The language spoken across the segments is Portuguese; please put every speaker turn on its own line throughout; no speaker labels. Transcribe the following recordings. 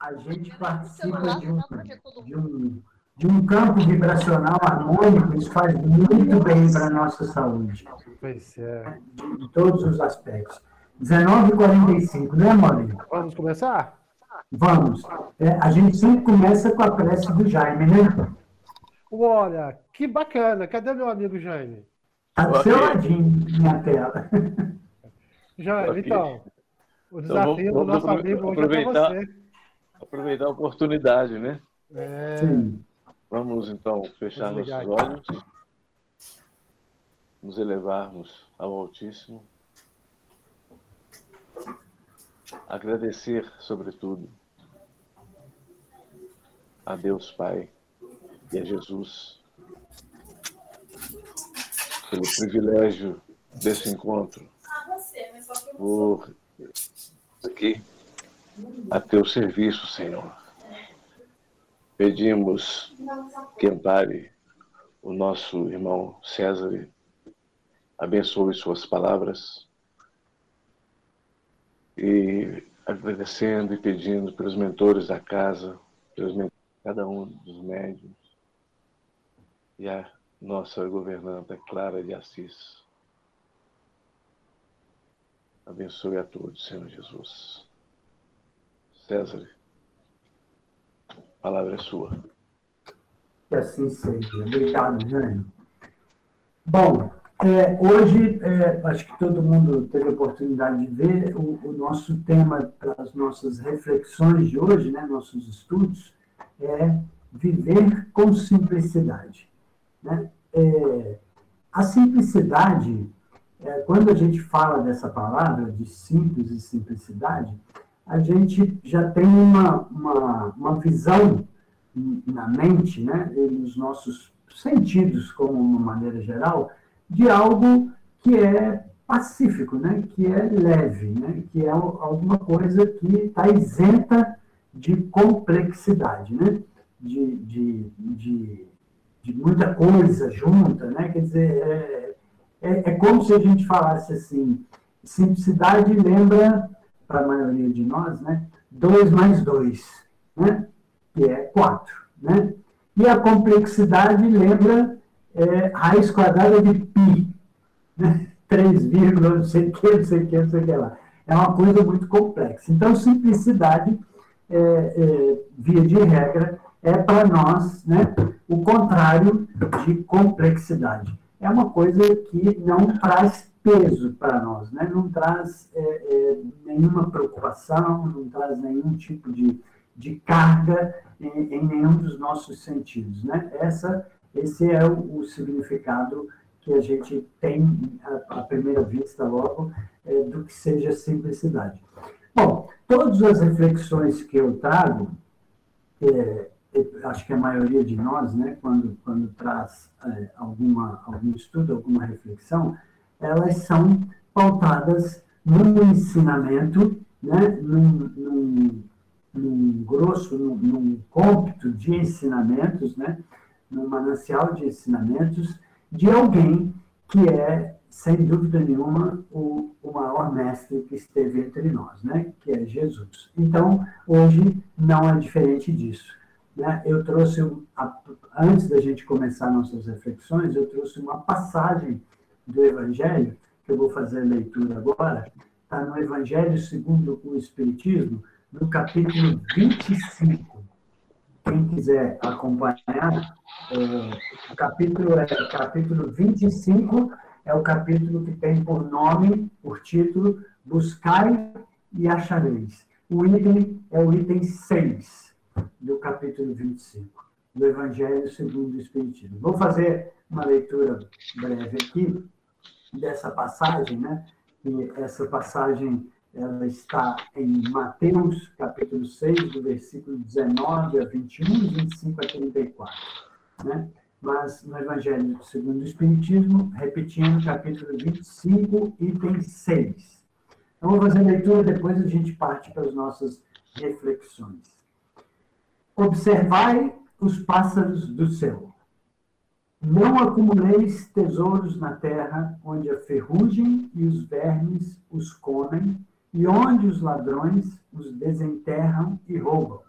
a gente participa de um, de um, de um campo vibracional harmônico, isso faz muito bem para a nossa saúde.
Pois é.
Em todos os aspectos. 19h45, né, Maurício?
Vamos começar?
Vamos. É, a gente sempre começa com a prece do Jaime, né?
Olha, que bacana. Cadê meu amigo Jaime?
Está do seu ladinho na tela.
Jaime, então, o então, desafio então, vamos, do nosso amigo hoje é para você.
Aproveitar a oportunidade, né?
É...
Vamos então fechar nossos olhos, nos elevarmos ao Altíssimo, agradecer, sobretudo, a Deus Pai e a Jesus pelo privilégio desse encontro, por aqui a teu serviço, Senhor. Pedimos que ampare o nosso irmão César, abençoe suas palavras e agradecendo e pedindo pelos mentores da casa, pelos mentores, cada um dos médios e a nossa governanta Clara de Assis. Abençoe a todos, Senhor Jesus. César, a palavra é sua.
Que assim seja. Obrigado, Jânio. Bom, é, hoje, é, acho que todo mundo teve a oportunidade de ver o, o nosso tema para as nossas reflexões de hoje, né, nossos estudos, é viver com simplicidade. Né? É, a simplicidade, é, quando a gente fala dessa palavra, de simples e simplicidade, a gente já tem uma, uma, uma visão na mente, né, nos nossos sentidos, como uma maneira geral, de algo que é pacífico, né, que é leve, né, que é alguma coisa que está isenta de complexidade, né, de, de, de, de, muita coisa junta, né, quer dizer, é, é, é como se a gente falasse assim, simplicidade lembra para a maioria de nós, né? 2 mais 2, né? que é 4. Né? E a complexidade lembra é, raiz quadrada de π, né? 3, não sei o que, não sei o que, não sei o que lá. É uma coisa muito complexa. Então, simplicidade, é, é, via de regra, é para nós né, o contrário de complexidade. É uma coisa que não traz peso para nós, né? não traz é, é, nenhuma preocupação, não traz nenhum tipo de, de carga em, em nenhum dos nossos sentidos. Né? Essa, esse é o, o significado que a gente tem à, à primeira vista logo é, do que seja simplicidade. Bom, todas as reflexões que eu trago, é, acho que a maioria de nós, né, quando, quando traz é, alguma, algum estudo, alguma reflexão, elas são pautadas num ensinamento, né, num, num, num grosso, num, num cômpito de ensinamentos, né, num manancial de ensinamentos de alguém que é, sem dúvida nenhuma, o, o maior mestre que esteve entre nós, né, que é Jesus. Então, hoje não é diferente disso. Né? Eu trouxe, antes da gente começar nossas reflexões, eu trouxe uma passagem do Evangelho, que eu vou fazer a leitura agora, está no Evangelho segundo o Espiritismo, no capítulo 25. Quem quiser acompanhar, é, o capítulo, é, capítulo 25 é o capítulo que tem por nome, por título, Buscai e Achareis. O item é o item 6 do capítulo 25, do Evangelho segundo o Espiritismo. Vou fazer uma leitura breve aqui, dessa passagem, né? E essa passagem ela está em Mateus, capítulo 6, do versículo 19 a 21 e 25 a 34, né? Mas no Evangelho segundo o Espiritismo, repetindo, capítulo 25, item 6. Então, vou fazer a leitura, depois a gente parte para as nossas reflexões. Observai os pássaros do céu não acumuleis tesouros na terra, onde a ferrugem e os vermes os comem, e onde os ladrões os desenterram e roubam.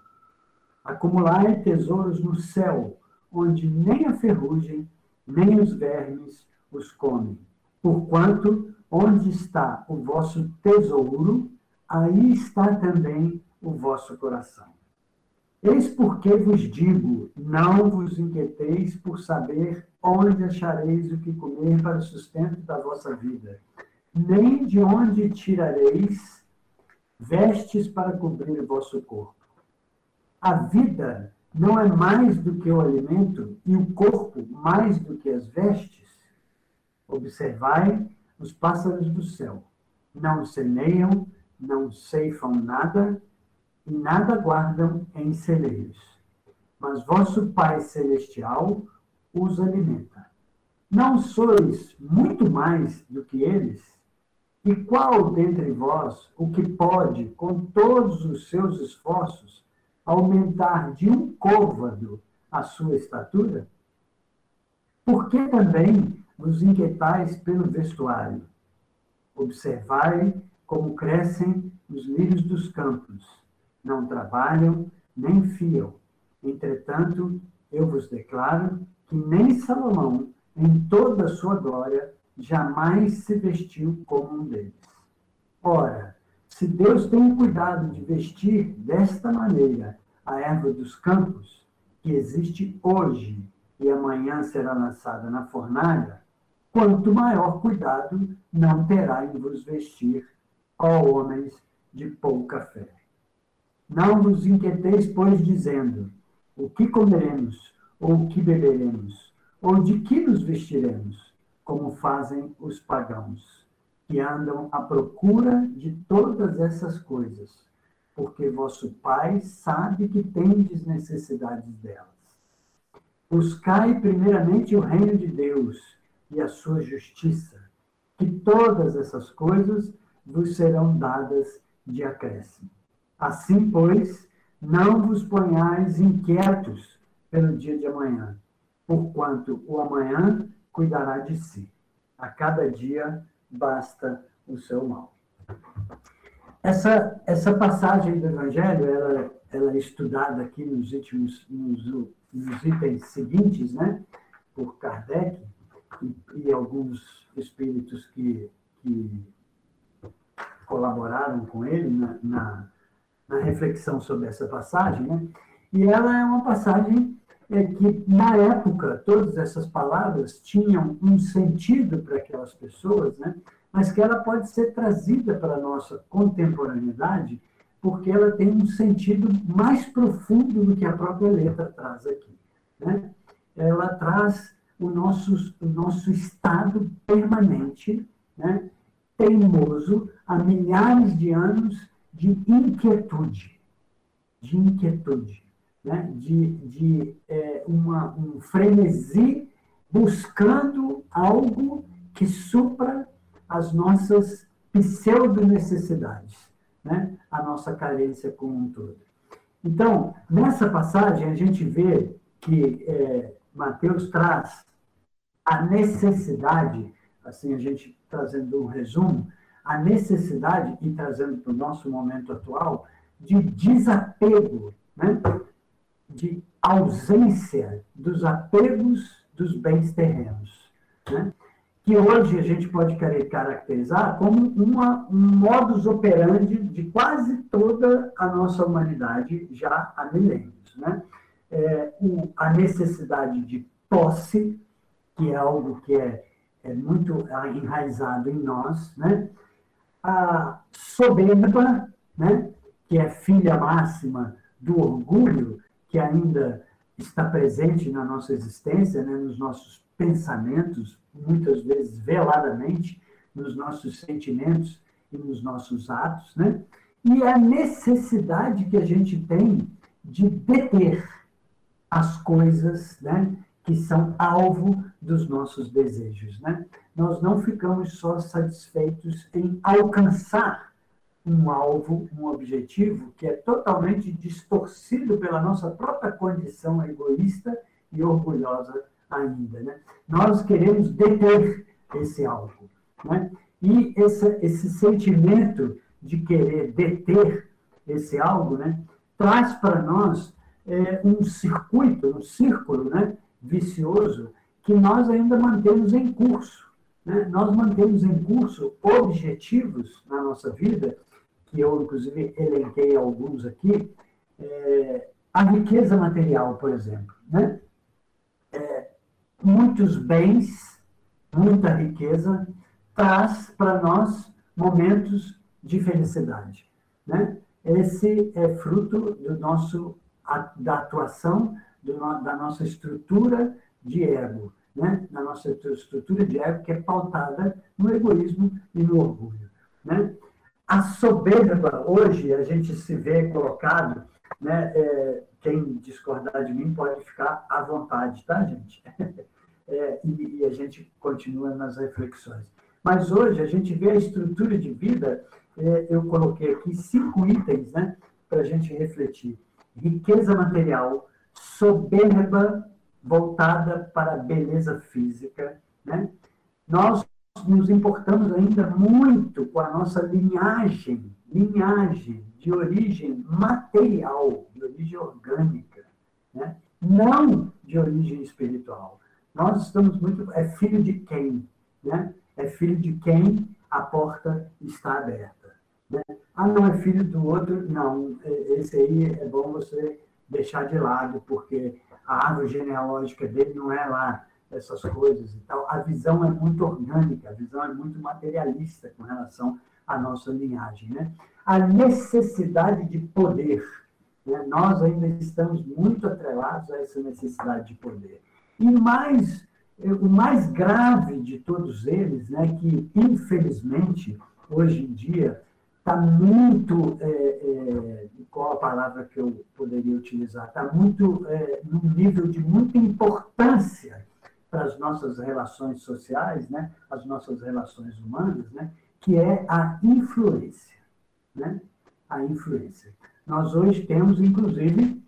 Acumulai tesouros no céu, onde nem a ferrugem, nem os vermes os comem. Porquanto, onde está o vosso tesouro, aí está também o vosso coração. Eis porque vos digo: não vos inquieteis por saber onde achareis o que comer para o sustento da vossa vida, nem de onde tirareis vestes para cobrir o vosso corpo. A vida não é mais do que o alimento e o corpo mais do que as vestes? Observai os pássaros do céu. Não semeiam, não ceifam nada e nada guardam em celeiros. Mas vosso Pai Celestial os alimenta. Não sois muito mais do que eles? E qual dentre vós o que pode, com todos os seus esforços, aumentar de um côvado a sua estatura? Por que também vos inquietais pelo vestuário? Observai como crescem os lírios dos campos. Não trabalham, nem fiam. Entretanto, eu vos declaro que nem Salomão, em toda a sua glória, jamais se vestiu como um deles. Ora, se Deus tem cuidado de vestir desta maneira a erva dos campos, que existe hoje e amanhã será lançada na fornalha, quanto maior cuidado não terá em vos vestir, ó homens de pouca fé. Não vos inquieteis, pois, dizendo: o que comeremos, ou o que beberemos, ou de que nos vestiremos, como fazem os pagãos, que andam à procura de todas essas coisas, porque vosso Pai sabe que tendes necessidades delas. Buscai primeiramente o reino de Deus e a sua justiça, que todas essas coisas vos serão dadas de acréscimo. Assim, pois, não vos ponhais inquietos pelo dia de amanhã, porquanto o amanhã cuidará de si. A cada dia basta o seu mal. Essa, essa passagem do Evangelho, ela, ela é estudada aqui nos, últimos, nos, nos itens seguintes, né, por Kardec e, e alguns espíritos que, que colaboraram com ele na, na, na, reflexão sobre essa passagem, né? E ela é uma passagem é, que, na época, todas essas palavras tinham um sentido para aquelas pessoas, né? Mas que ela pode ser trazida para a nossa contemporaneidade, porque ela tem um sentido mais profundo do que a própria letra traz aqui, né? Ela traz o nosso, o nosso estado permanente, né? teimoso, há milhares de anos de inquietude, de inquietude, né? de, de é, uma, um frenesi buscando algo que supra as nossas pseudo-necessidades, né? a nossa carência como um todo. Então, nessa passagem, a gente vê que é, Mateus traz a necessidade, assim, a gente trazendo um resumo, a necessidade, e trazendo para o nosso momento atual, de desapego, né? de ausência dos apegos dos bens terrenos, né? que hoje a gente pode caracterizar como uma, um modus operandi de quase toda a nossa humanidade já há milênios. Né? É, o, a necessidade de posse, que é algo que é, é muito enraizado em nós, né? A soberba, né? que é filha máxima do orgulho, que ainda está presente na nossa existência, né? nos nossos pensamentos, muitas vezes veladamente, nos nossos sentimentos e nos nossos atos, né? e a necessidade que a gente tem de deter as coisas né? Que são alvo dos nossos desejos. Né? Nós não ficamos só satisfeitos em alcançar um alvo, um objetivo que é totalmente distorcido pela nossa própria condição egoísta e orgulhosa ainda. Né? Nós queremos deter esse alvo. Né? E esse, esse sentimento de querer deter esse algo, né, traz para nós é, um circuito, um círculo né, vicioso que nós ainda mantemos em curso. Né? Nós mantemos em curso objetivos na nossa vida, que eu, inclusive, elenquei alguns aqui, é, a riqueza material, por exemplo. Né? É, muitos bens, muita riqueza, traz para nós momentos de felicidade. Né? Esse é fruto do nosso, da atuação da nossa estrutura de ego, né? na nossa estrutura de ego que é pautada no egoísmo e no orgulho. Né? A soberba, hoje, a gente se vê colocado, né? É, quem discordar de mim pode ficar à vontade, tá, gente? É, e, e a gente continua nas reflexões. Mas hoje a gente vê a estrutura de vida, é, eu coloquei aqui cinco itens né, para a gente refletir: riqueza material, soberba voltada para a beleza física. Né? Nós nos importamos ainda muito com a nossa linhagem, linhagem de origem material, de origem orgânica, né? não de origem espiritual. Nós estamos muito. É filho de quem? Né? É filho de quem a porta está aberta. Né? Ah, não é filho do outro? Não, é, esse aí é bom você deixar de lado, porque a árvore genealógica dele não é lá essas coisas e tal. A visão é muito orgânica, a visão é muito materialista com relação à nossa linhagem. Né? A necessidade de poder. Né? Nós ainda estamos muito atrelados a essa necessidade de poder. E mais, o mais grave de todos eles, né, que infelizmente, hoje em dia, está muito, é, é, qual a palavra que eu poderia utilizar? Está muito, é, num nível de muita importância para as nossas relações sociais, né, as nossas relações humanas, né, que é a influência. Né? A influência. Nós hoje temos, inclusive,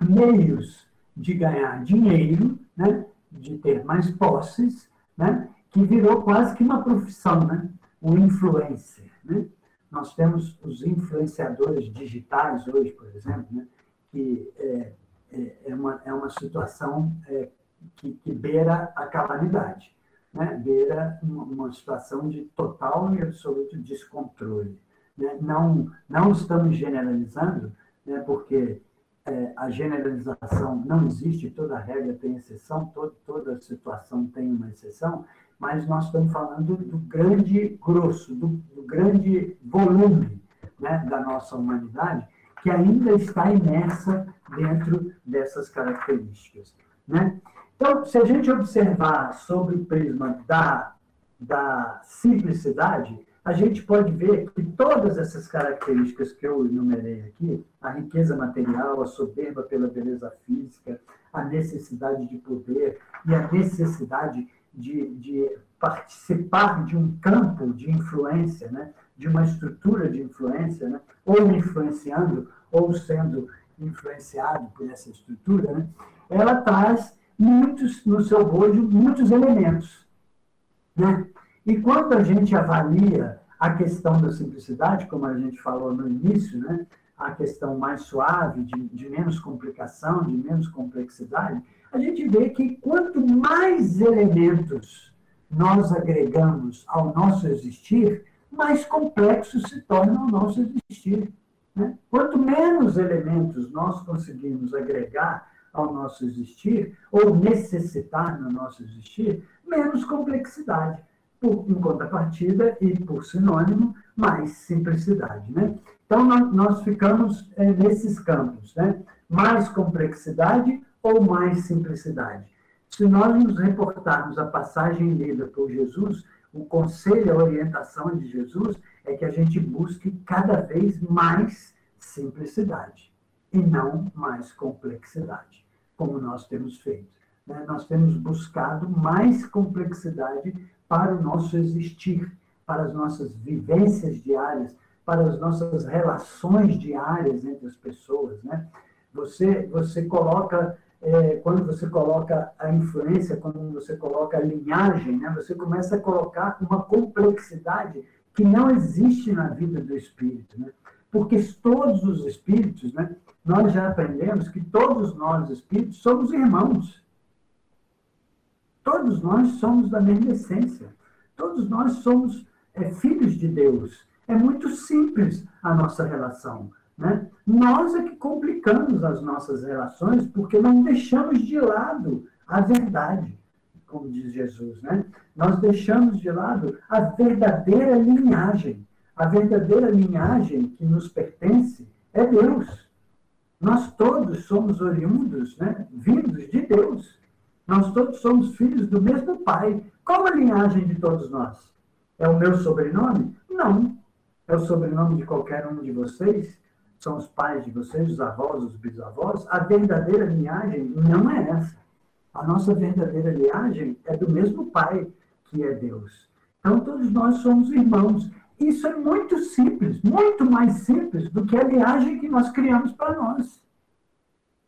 meios de ganhar dinheiro, né, de ter mais posses, né, que virou quase que uma profissão, né, o influencer. Né? Nós temos os influenciadores digitais hoje, por exemplo, né, que é, é, é uma, é uma situação é, que, que, beira a calamidade, né? beira uma, uma situação de total e absoluto descontrole. Né? Não, não estamos generalizando, né, porque é, a generalização não existe, toda regra tem exceção, todo, toda situação tem uma exceção, mas nós estamos falando do grande grosso, do, do grande volume né, da nossa humanidade, que ainda está imersa dentro dessas características. Né? Então, se a gente observar sobre o prisma da, da simplicidade, a gente pode ver que todas essas características que eu enumerei aqui, a riqueza material, a soberba pela beleza física, a necessidade de poder e a necessidade de, de participar de um campo de influência, né? de uma estrutura de influência, né? ou influenciando, ou sendo influenciado por essa estrutura, né? ela traz muitos, no seu bojo, muitos elementos. Né? E quando a gente avalia a questão da simplicidade, como a gente falou no início, né, a questão mais suave, de, de menos complicação, de menos complexidade, a gente vê que quanto mais elementos nós agregamos ao nosso existir, mais complexo se torna o nosso existir. Né? Quanto menos elementos nós conseguimos agregar ao nosso existir, ou necessitar no nosso existir, menos complexidade por, em contrapartida e por sinônimo, mais simplicidade. Né? Então, nós ficamos é, nesses campos, né? mais complexidade ou mais simplicidade. Se nós nos reportarmos a passagem lida por Jesus, o conselho, a orientação de Jesus é que a gente busque cada vez mais simplicidade e não mais complexidade, como nós temos feito. Né? Nós temos buscado mais complexidade para o nosso existir, para as nossas vivências diárias, para as nossas relações diárias entre as pessoas, né? Você, você coloca, é, quando você coloca a influência, quando você coloca a linhagem, né? Você começa a colocar uma complexidade que não existe na vida do espírito, né? Porque todos os espíritos, né, nós já aprendemos que todos nós espíritos somos irmãos. Todos nós somos da mesma essência. Todos nós somos é, filhos de Deus. É muito simples a nossa relação. Né? Nós é que complicamos as nossas relações porque não deixamos de lado a verdade, como diz Jesus. Né? Nós deixamos de lado a verdadeira linhagem. A verdadeira linhagem que nos pertence é Deus. Nós todos somos oriundos, né? vindos de Deus. Nós todos somos filhos do mesmo Pai. Qual a linhagem de todos nós? É o meu sobrenome? Não. É o sobrenome de qualquer um de vocês? São os pais de vocês, os avós, os bisavós? A verdadeira linhagem não é essa. A nossa verdadeira linhagem é do mesmo Pai, que é Deus. Então, todos nós somos irmãos. Isso é muito simples, muito mais simples do que a linhagem que nós criamos para nós.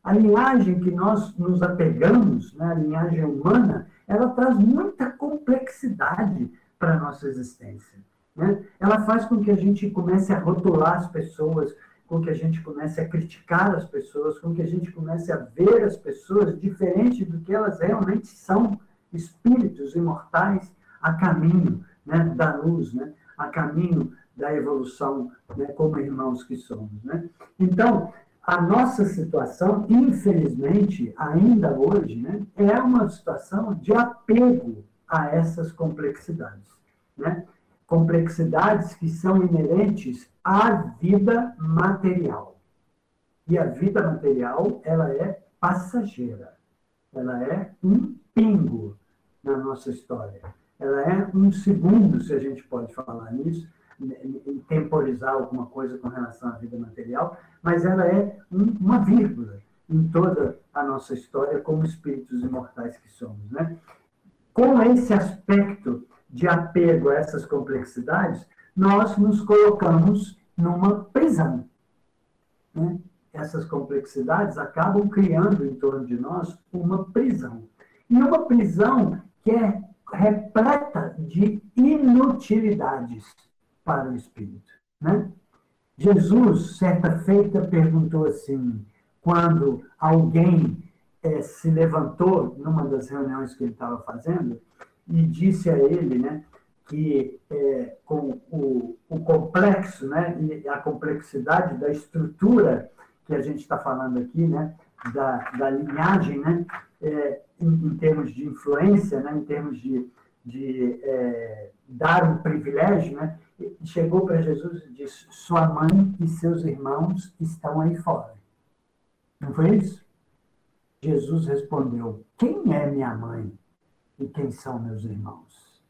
A linhagem que nós nos apegamos, né, a linhagem humana, ela traz muita complexidade para a nossa existência. Né? Ela faz com que a gente comece a rotular as pessoas, com que a gente comece a criticar as pessoas, com que a gente comece a ver as pessoas diferente do que elas realmente são, espíritos imortais a caminho né, da luz, né, a caminho da evolução, né, como irmãos que somos. Né? Então, a nossa situação, infelizmente, ainda hoje, né, é uma situação de apego a essas complexidades. Né? Complexidades que são inerentes à vida material. E a vida material, ela é passageira. Ela é um pingo na nossa história. Ela é um segundo, se a gente pode falar nisso, temporizar alguma coisa com relação à vida material, mas ela é um, uma vírgula em toda a nossa história como espíritos imortais que somos. Né? Com esse aspecto de apego a essas complexidades, nós nos colocamos numa prisão. Né? Essas complexidades acabam criando em torno de nós uma prisão. E uma prisão que é repleta de inutilidades para o espírito. Né? Jesus, certa feita, perguntou assim, quando alguém é, se levantou numa das reuniões que ele estava fazendo e disse a ele, né, que é, com o, o, complexo, né, e a complexidade da estrutura que a gente está falando aqui, né, da, da linhagem, né, é, em, em, termos de influência, né, em termos de, de é, dar um privilégio, né, chegou para Jesus e disse: Sua mãe e seus irmãos estão aí fora. Não foi isso? Jesus respondeu: Quem é minha mãe e quem são meus irmãos?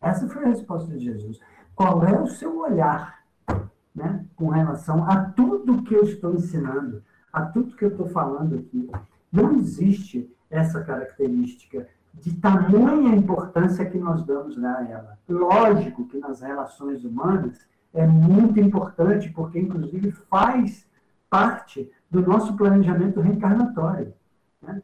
Essa foi a resposta de Jesus. Qual é o seu olhar né, com relação a tudo que eu estou ensinando, a tudo que eu estou falando aqui? Não existe essa característica de tamanha importância que nós damos a ela. Lógico que nas relações humanas é muito importante, porque inclusive faz parte do nosso planejamento reencarnatório. Né?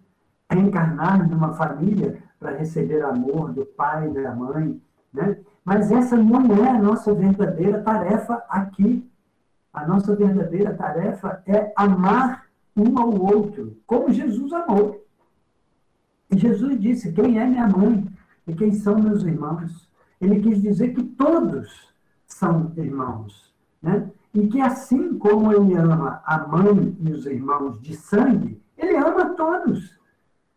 Reencarnar numa família para receber amor do pai da mãe. Né? Mas essa não é a nossa verdadeira tarefa aqui. A nossa verdadeira tarefa é amar um ao outro, como Jesus amou. E Jesus disse: Quem é minha mãe e quem são meus irmãos? Ele quis dizer que todos são irmãos. Né? E que assim como ele ama a mãe e os irmãos de sangue, ele ama todos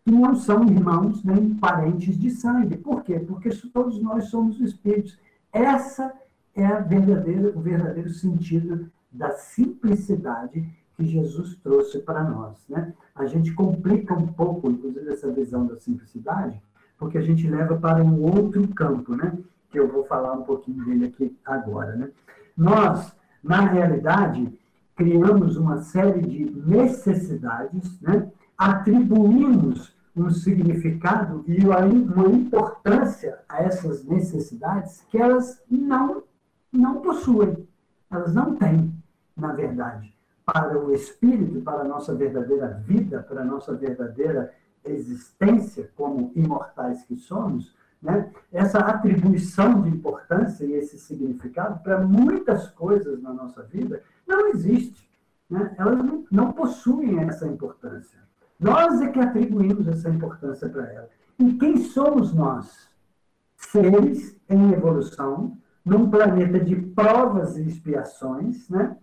que não são irmãos nem parentes de sangue. Por quê? Porque todos nós somos espíritos. Essa é a verdadeira, o verdadeiro sentido da simplicidade que Jesus trouxe para nós. Né? A gente complica um pouco, inclusive, essa visão da simplicidade, porque a gente leva para um outro campo, né? que eu vou falar um pouquinho dele aqui agora. Né? Nós, na realidade, criamos uma série de necessidades, né? Atribuímos um significado e uma importância a essas necessidades que elas não, não possuem, elas não têm, na verdade para o espírito, para a nossa verdadeira vida, para a nossa verdadeira existência como imortais que somos, né, essa atribuição de importância e esse significado para muitas coisas na nossa vida não existe. Né? Elas não, não possuem essa importância. Nós é que atribuímos essa importância para ela. E quem somos nós? Seres em evolução, num planeta de provas e expiações, né?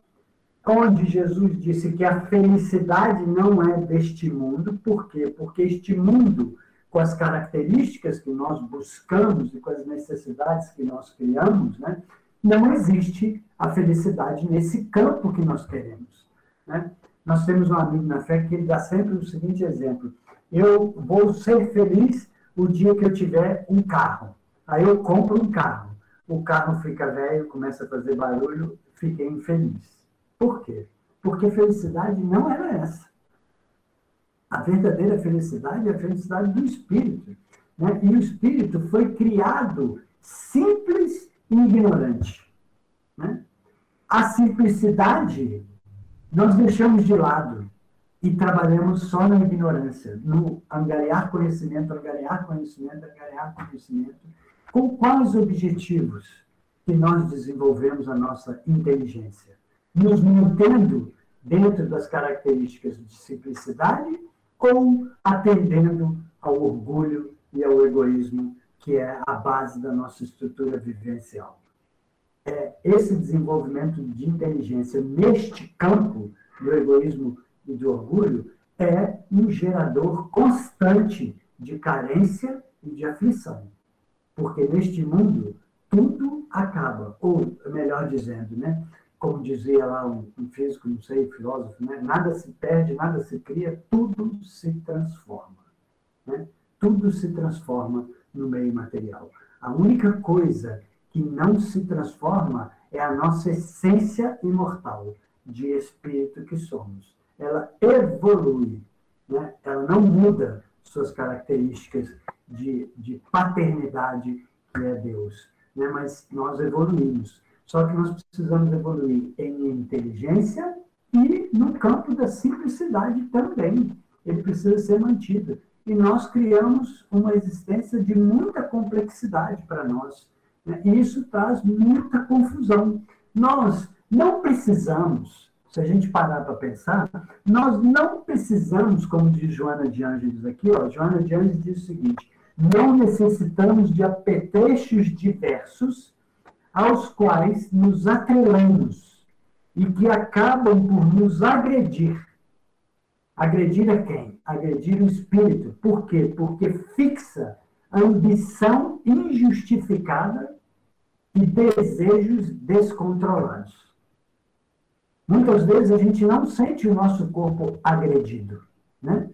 onde Jesus disse que a felicidade não é deste mundo. Por quê? Porque este mundo, com as características que nós buscamos e com as necessidades que nós criamos, né? não existe a felicidade nesse campo que nós queremos. Né? Nós temos um amigo na fé que ele dá sempre o seguinte exemplo: eu vou ser feliz o dia que eu tiver um carro. Aí eu compro um carro. O carro fica velho, começa a fazer barulho, fiquei infeliz. Por quê? Porque felicidade não era essa. A verdadeira felicidade é a felicidade do espírito. Né? E o espírito foi criado simples e ignorante. Né? A simplicidade nós deixamos de lado e trabalhamos só na ignorância, no angariar conhecimento, angariar conhecimento, angariar conhecimento. Com quais objetivos que nós desenvolvemos a nossa inteligência? Nos mantendo dentro das características de simplicidade ou atendendo ao orgulho e ao egoísmo, que é a base da nossa estrutura vivencial? É, esse desenvolvimento de inteligência neste campo do egoísmo e do orgulho é um gerador constante de carência e de aflição. Porque neste mundo tudo acaba, ou melhor dizendo, né, como dizia lá um, um físico, não sei, filósofo, né, nada se perde, nada se cria, tudo se transforma. Né? Tudo se transforma no meio material. A única coisa que não se transforma é a nossa essência imortal de espírito que somos. Ela evolui, né? ela não muda suas características de, de paternidade, que é Deus. Né? Mas nós evoluímos. Só que nós precisamos evoluir em inteligência e no campo da simplicidade também. Ele precisa ser mantido. E nós criamos uma existência de muita complexidade para nós. Isso traz muita confusão. Nós não precisamos, se a gente parar para pensar, nós não precisamos, como diz Joana de Ângeles aqui, ó, Joana de Ângeles diz o seguinte: não necessitamos de apetrechos diversos aos quais nos atrelamos e que acabam por nos agredir. Agredir a quem? Agredir o espírito. Por quê? Porque fixa ambição injustificada e desejos descontrolados. Muitas vezes a gente não sente o nosso corpo agredido, né?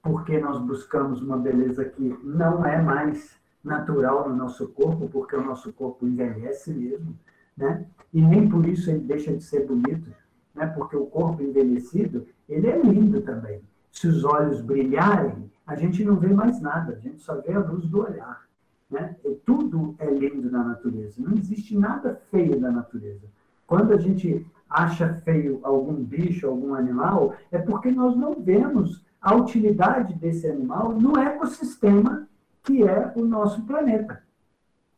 Porque nós buscamos uma beleza que não é mais natural no nosso corpo, porque o nosso corpo envelhece mesmo, né? E nem por isso ele deixa de ser bonito, né? Porque o corpo envelhecido, ele é lindo também. Se os olhos brilharem, a gente não vê mais nada, a gente só vê a luz do olhar. Né? Tudo é lindo na natureza. Não existe nada feio na natureza. Quando a gente acha feio algum bicho, algum animal, é porque nós não vemos a utilidade desse animal no ecossistema que é o nosso planeta.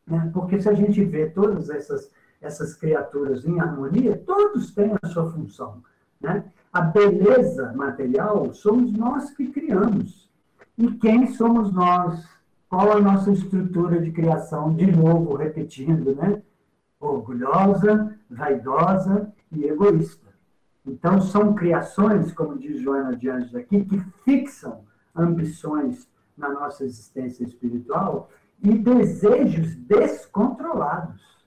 Né? Porque se a gente vê todas essas, essas criaturas em harmonia, todos têm a sua função. Né? A beleza material somos nós que criamos. E quem somos nós qual a nossa estrutura de criação, de novo, repetindo, né? Orgulhosa, vaidosa e egoísta. Então, são criações, como diz Joana de Anjos aqui, que fixam ambições na nossa existência espiritual e desejos descontrolados.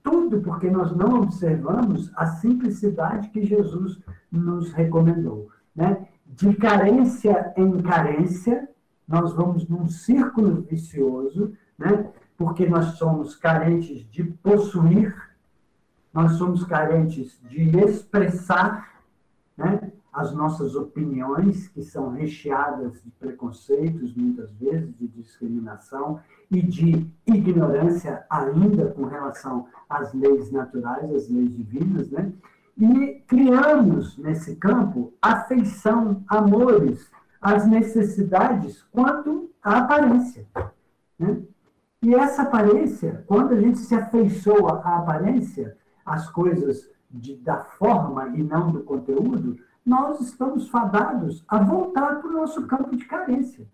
Tudo porque nós não observamos a simplicidade que Jesus nos recomendou. Né? De carência em carência, nós vamos num círculo vicioso, né? porque nós somos carentes de possuir, nós somos carentes de expressar né? as nossas opiniões, que são recheadas de preconceitos, muitas vezes, de discriminação e de ignorância ainda com relação às leis naturais, às leis divinas, né? E criamos nesse campo afeição, amores, as necessidades quanto à aparência. Né? E essa aparência, quando a gente se afeiçoa à aparência, às coisas de, da forma e não do conteúdo, nós estamos fadados a voltar para o nosso campo de carência.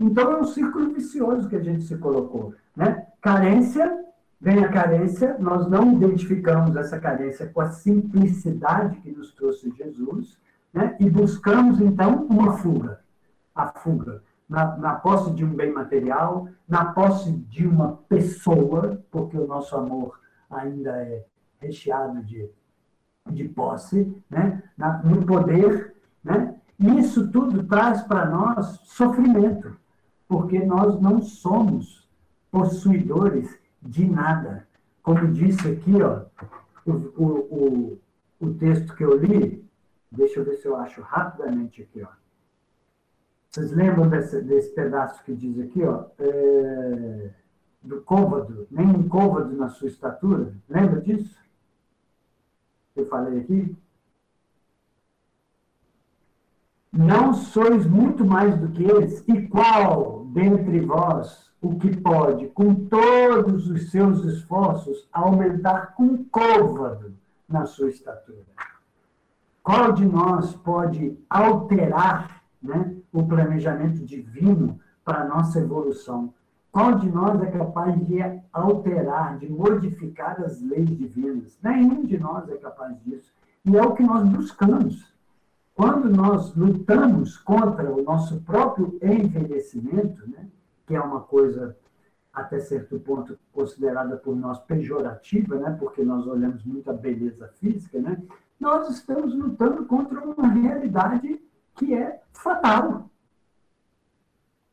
Então é um círculo vicioso que a gente se colocou. Né? Carência, vem a carência, nós não identificamos essa carência com a simplicidade que nos trouxe Jesus, né? e buscamos então uma fuga. A fuga. Na, na posse de um bem material, na posse de uma pessoa, porque o nosso amor ainda é recheado de de posse, né? no poder, né? Isso tudo traz para nós sofrimento, porque nós não somos possuidores de nada. Como disse aqui, ó, o, o, o texto que eu li, deixa eu ver se eu acho rapidamente aqui, ó. Vocês lembram desse, desse pedaço que diz aqui, ó, é, do côvado, nem um côvado na sua estatura? Lembra disso? eu falei aqui? Não sois muito mais do que eles, e qual dentre vós o que pode, com todos os seus esforços, aumentar com côvado na sua estatura? Qual de nós pode alterar né, o planejamento divino para a nossa evolução? Qual de nós é capaz de alterar, de modificar as leis divinas? Nenhum de nós é capaz disso. E é o que nós buscamos. Quando nós lutamos contra o nosso próprio envelhecimento, né, que é uma coisa até certo ponto considerada por nós pejorativa, né, porque nós olhamos muito a beleza física, né, nós estamos lutando contra uma realidade que é fatal.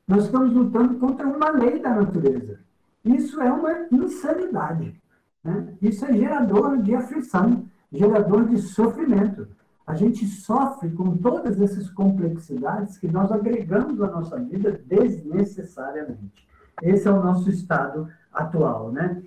Nós estamos lutando contra uma lei da natureza. Isso é uma insanidade. Né? Isso é gerador de aflição, gerador de sofrimento. A gente sofre com todas essas complexidades que nós agregamos à nossa vida desnecessariamente. Esse é o nosso estado atual. Né?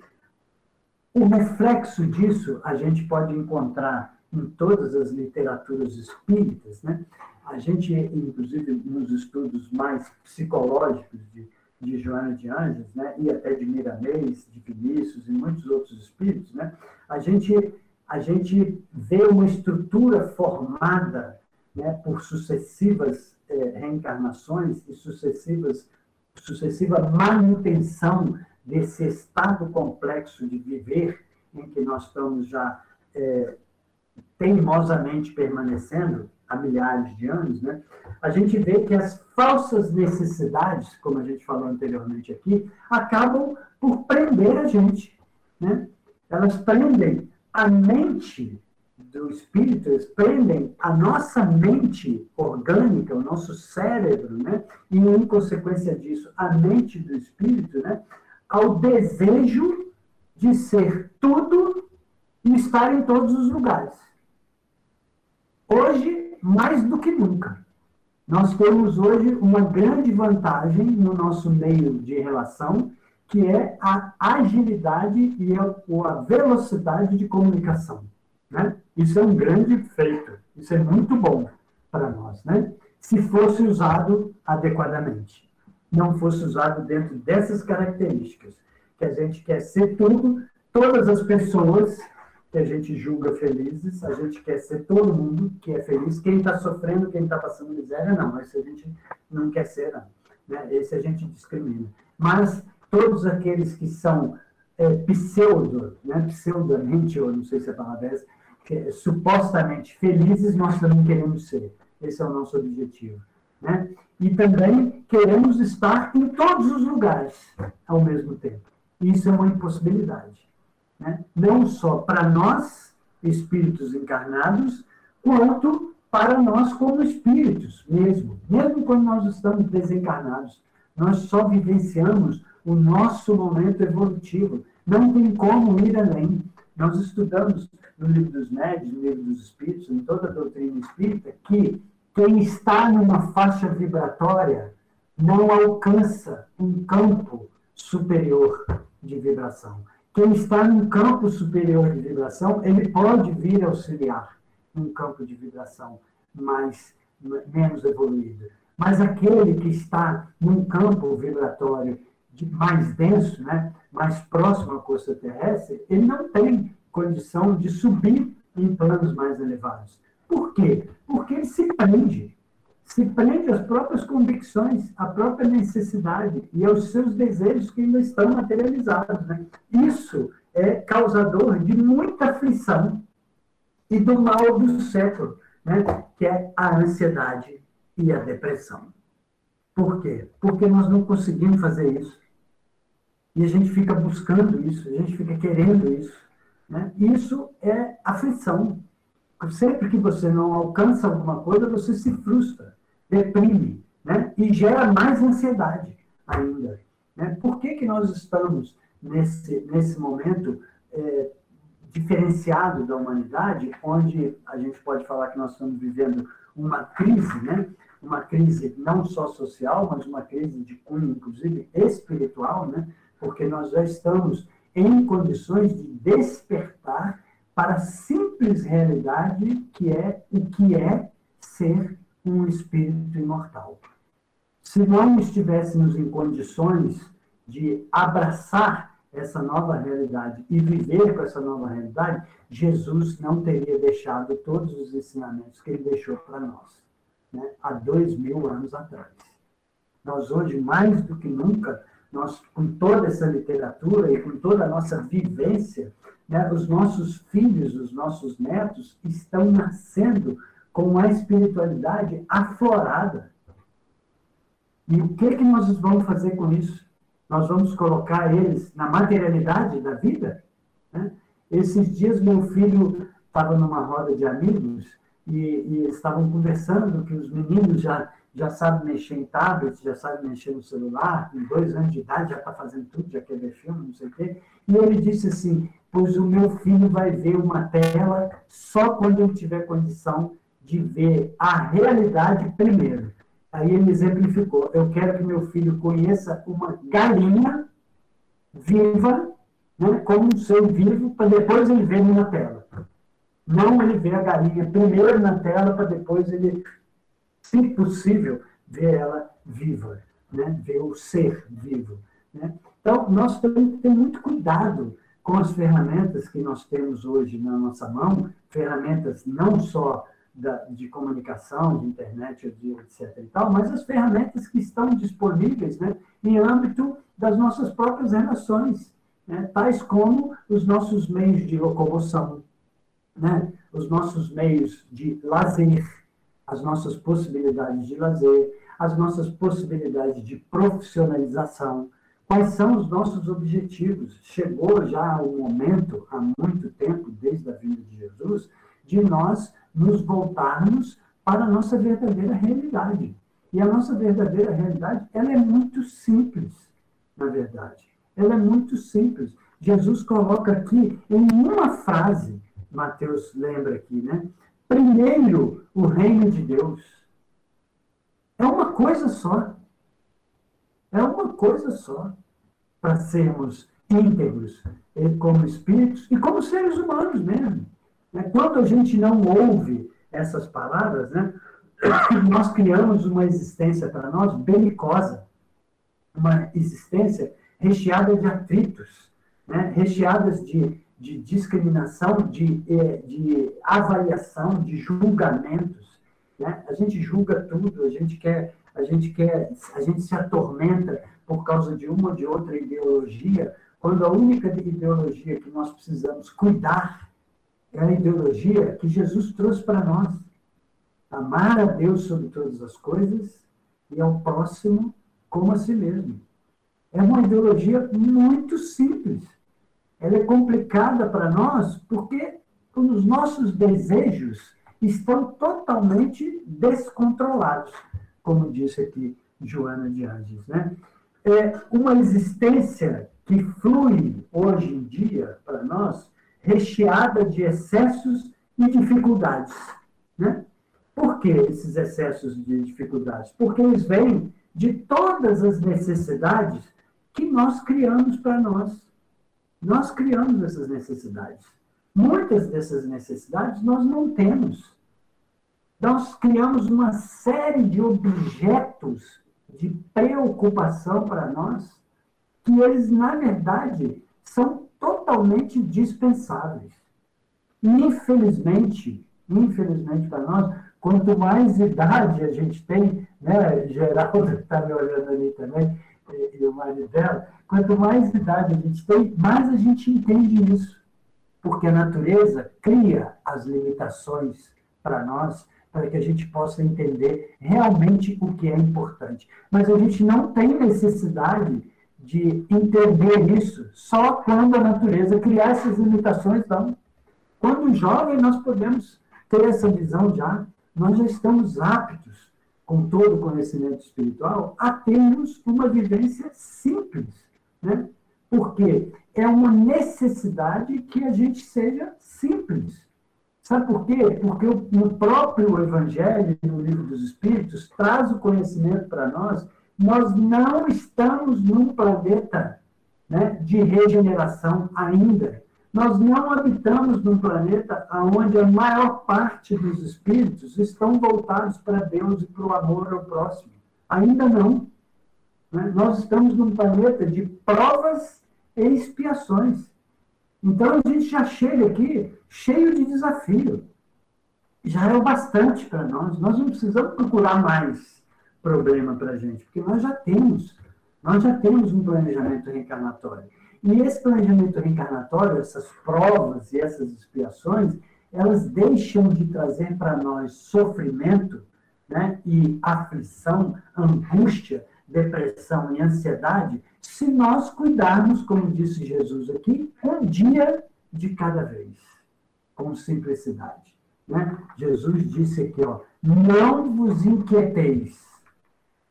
O reflexo disso a gente pode encontrar em todas as literaturas espíritas, né? A gente, inclusive, nos estudos mais psicológicos de, de Joana de Anjos, né, e até de Miramês, de Vinícius e muitos outros espíritos, né, a, gente, a gente vê uma estrutura formada né, por sucessivas é, reencarnações e sucessivas, sucessiva manutenção desse estado complexo de viver em que nós estamos já é, teimosamente permanecendo, há milhares de anos, né, a gente vê que as falsas necessidades, como a gente falou anteriormente aqui, acabam por prender a gente. Né? Elas prendem a mente do espírito, prendem a nossa mente orgânica, o nosso cérebro, né? e, em consequência disso, a mente do espírito, né? ao desejo de ser tudo e estar em todos os lugares. Hoje, mais do que nunca. Nós temos hoje uma grande vantagem no nosso meio de relação, que é a agilidade e a, velocidade de comunicação. Né? Isso é um grande feito, isso é muito bom para nós, né? se fosse usado adequadamente. Não fosse usado dentro dessas características, que a gente quer ser tudo, todas as pessoas que a gente julga felizes, a gente quer ser todo mundo que é feliz. Quem está sofrendo, quem está passando miséria, não. Esse a gente não quer ser, não. Né? Esse a gente discrimina. Mas todos aqueles que são é, pseudo, né? pseudamente, ou não sei se é a palavra é essa, é, supostamente felizes, nós também queremos ser. Esse é o nosso objetivo. Né? E também queremos estar em todos os lugares ao mesmo tempo. Isso é uma impossibilidade né? não só para nós, espíritos encarnados, quanto para nós como espíritos mesmo. Mesmo quando nós estamos desencarnados, nós só vivenciamos o nosso momento evolutivo. Não tem como ir além. Nós estudamos no livro dos médios, no livro dos espíritos, em toda a doutrina espírita, que quem está numa faixa vibratória não alcança um campo superior de vibração quem está num campo superior de vibração, ele pode vir auxiliar num campo de vibração mais menos evoluído. Mas aquele que está num campo vibratório de mais denso, né, mais próximo à costa terrestre, ele não tem condição de subir em planos mais elevados. Por quê? Porque ele se prende. Se prende às próprias convicções, à própria necessidade e aos seus desejos que ainda estão materializados. Né? Isso é causador de muita aflição e do mal do século, né? que é a ansiedade e a depressão. Por quê? Porque nós não conseguimos fazer isso. E a gente fica buscando isso, a gente fica querendo isso. Né? Isso é aflição. Sempre que você não alcança alguma coisa, você se frustra, deprime, né? e gera mais ansiedade ainda. Né? Por que, que nós estamos nesse, nesse momento é, diferenciado da humanidade, onde a gente pode falar que nós estamos vivendo uma crise, né? uma crise não só social, mas uma crise de cunho, inclusive, espiritual, né? porque nós já estamos em condições de despertar para a simples realidade que é o que é ser um espírito imortal. Se não estivéssemos em condições de abraçar essa nova realidade e viver com essa nova realidade, Jesus não teria deixado todos os ensinamentos que ele deixou para nós, né? há dois mil anos atrás. Nós hoje, mais do que nunca, nós, com toda essa literatura e com toda a nossa vivência, né, os nossos filhos, os nossos netos estão nascendo com a espiritualidade aflorada. E o que, que nós vamos fazer com isso? Nós vamos colocar eles na materialidade da vida? Né? Esses dias, meu filho estava numa roda de amigos e, e estavam conversando que os meninos já já sabe mexer em tablet, já sabe mexer no celular, com dois anos de idade já está fazendo tudo, já quer ver filme, não sei o quê. E ele disse assim, pois o meu filho vai ver uma tela só quando ele tiver condição de ver a realidade primeiro. Aí ele exemplificou, eu quero que meu filho conheça uma galinha viva, né, como um ser vivo, para depois ele ver na tela. Não ele ver a galinha primeiro na tela, para depois ele se possível, ver ela viva, né? ver o ser vivo. Né? Então, nós temos que ter muito cuidado com as ferramentas que nós temos hoje na nossa mão, ferramentas não só da, de comunicação, de internet, de etc. E tal, mas as ferramentas que estão disponíveis né, em âmbito das nossas próprias relações, né, tais como os nossos meios de locomoção, né, os nossos meios de lazer, as nossas possibilidades de lazer, as nossas possibilidades de profissionalização, quais são os nossos objetivos. Chegou já o momento, há muito tempo, desde a vinda de Jesus, de nós nos voltarmos para a nossa verdadeira realidade. E a nossa verdadeira realidade, ela é muito simples, na verdade. Ela é muito simples. Jesus coloca aqui em uma frase, Mateus lembra aqui, né? primeiro o reino de Deus. É uma coisa só. É uma coisa só. Para sermos íntegros como espíritos e como seres humanos mesmo. Quando a gente não ouve essas palavras, né, nós criamos uma existência para nós belicosa, uma existência recheada de atritos, né, recheadas de de discriminação, de, eh, de avaliação, de julgamentos. Né? A gente julga tudo, a gente quer, a gente quer, a gente se atormenta por causa de uma ou de outra ideologia, quando a única ideologia que nós precisamos cuidar é a ideologia que Jesus trouxe para nós. Amar a Deus sobre todas as coisas e ao próximo como a si mesmo. É uma ideologia muito simples ela é complicada para nós porque os nossos desejos estão totalmente descontrolados, como disse aqui Joana de Anges. Né? É uma existência que flui hoje em dia para nós, recheada de excessos e dificuldades. Né? Por que esses excessos de dificuldades? Porque eles vêm de todas as necessidades que nós criamos para nós. Nós criamos essas necessidades. Muitas dessas necessidades nós não temos. Nós criamos uma série de objetos de preocupação para nós que eles, na verdade, são totalmente dispensáveis. Infelizmente, infelizmente para nós, quanto mais idade a gente tem, né, Geraldo está me olhando ali também, e, o marido dela, quanto mais idade a gente tem, mais a gente entende isso. Porque a natureza cria as limitações para nós, para que a gente possa entender realmente o que é importante. Mas a gente não tem necessidade de entender isso só quando a natureza criar essas limitações, não. Quando jovem, nós podemos ter essa visão já. Nós já estamos aptos, com todo o conhecimento espiritual, a termos uma vivência simples. Né? Porque é uma necessidade que a gente seja simples. Sabe por quê? Porque o, próprio Evangelho, no Livro dos Espíritos, traz o conhecimento para nós. Nós não estamos num planeta né, de regeneração ainda. Nós não habitamos num planeta onde a maior parte dos espíritos estão voltados para Deus e para o amor ao próximo. Ainda não. Né? Nós estamos num planeta de provas e expiações. Então a gente já chega aqui cheio de desafio. Já é o bastante para nós. Nós não precisamos procurar mais problema para a gente, porque nós já temos, nós já temos um planejamento reencarnatório. E esse planejamento reencarnatório, essas provas e essas expiações, elas deixam de trazer para nós sofrimento né, e aflição, angústia, depressão e ansiedade, se nós cuidarmos, como disse Jesus aqui, um dia de cada vez, com simplicidade. Né? Jesus disse aqui, ó, não vos inquieteis.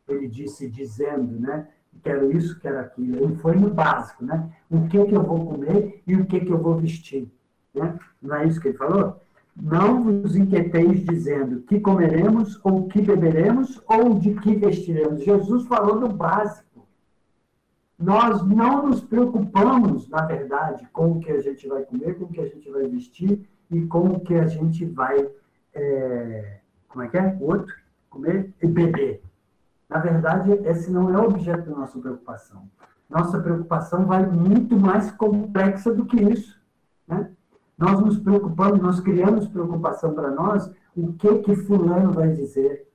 Ele disse dizendo, né? Quero isso, quero aquilo. Ele foi no básico, né? O que, que eu vou comer e o que, que eu vou vestir. Né? Não é isso que ele falou? Não vos inquieteis dizendo que comeremos, ou que beberemos, ou de que vestiremos. Jesus falou do básico. Nós não nos preocupamos, na verdade, com o que a gente vai comer, com o que a gente vai vestir e com o que a gente vai. É, como é que é? O outro? Comer e beber. Na verdade, esse não é o objeto da nossa preocupação. Nossa preocupação vai muito mais complexa do que isso. Né? Nós nos preocupamos, nós criamos preocupação para nós, o que que fulano vai dizer,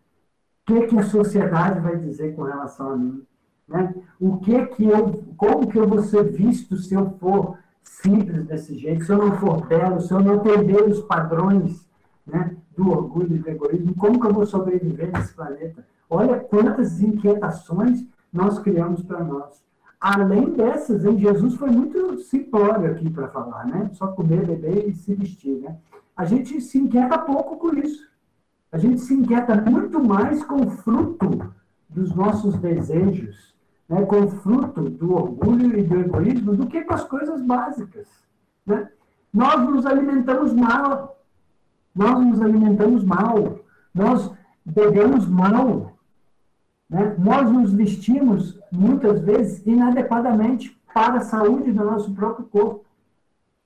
o que que a sociedade vai dizer com relação a mim, né? O que que eu, como que eu vou ser visto se eu for simples desse jeito, se eu não for belo, se eu não perder os padrões né, do orgulho e do egoísmo, como que eu vou sobreviver nesse planeta? Olha quantas inquietações nós criamos para nós. Além dessas, hein, Jesus foi muito simplório aqui para falar, né? Só comer, beber e se vestir, né? A gente se inquieta pouco com isso. A gente se inquieta muito mais com o fruto dos nossos desejos, né? com o fruto do orgulho e do egoísmo, do que com as coisas básicas. Né? Nós nos alimentamos mal. Nós nos alimentamos mal. Nós bebemos mal. Né? Nós nos vestimos, muitas vezes, inadequadamente para a saúde do nosso próprio corpo.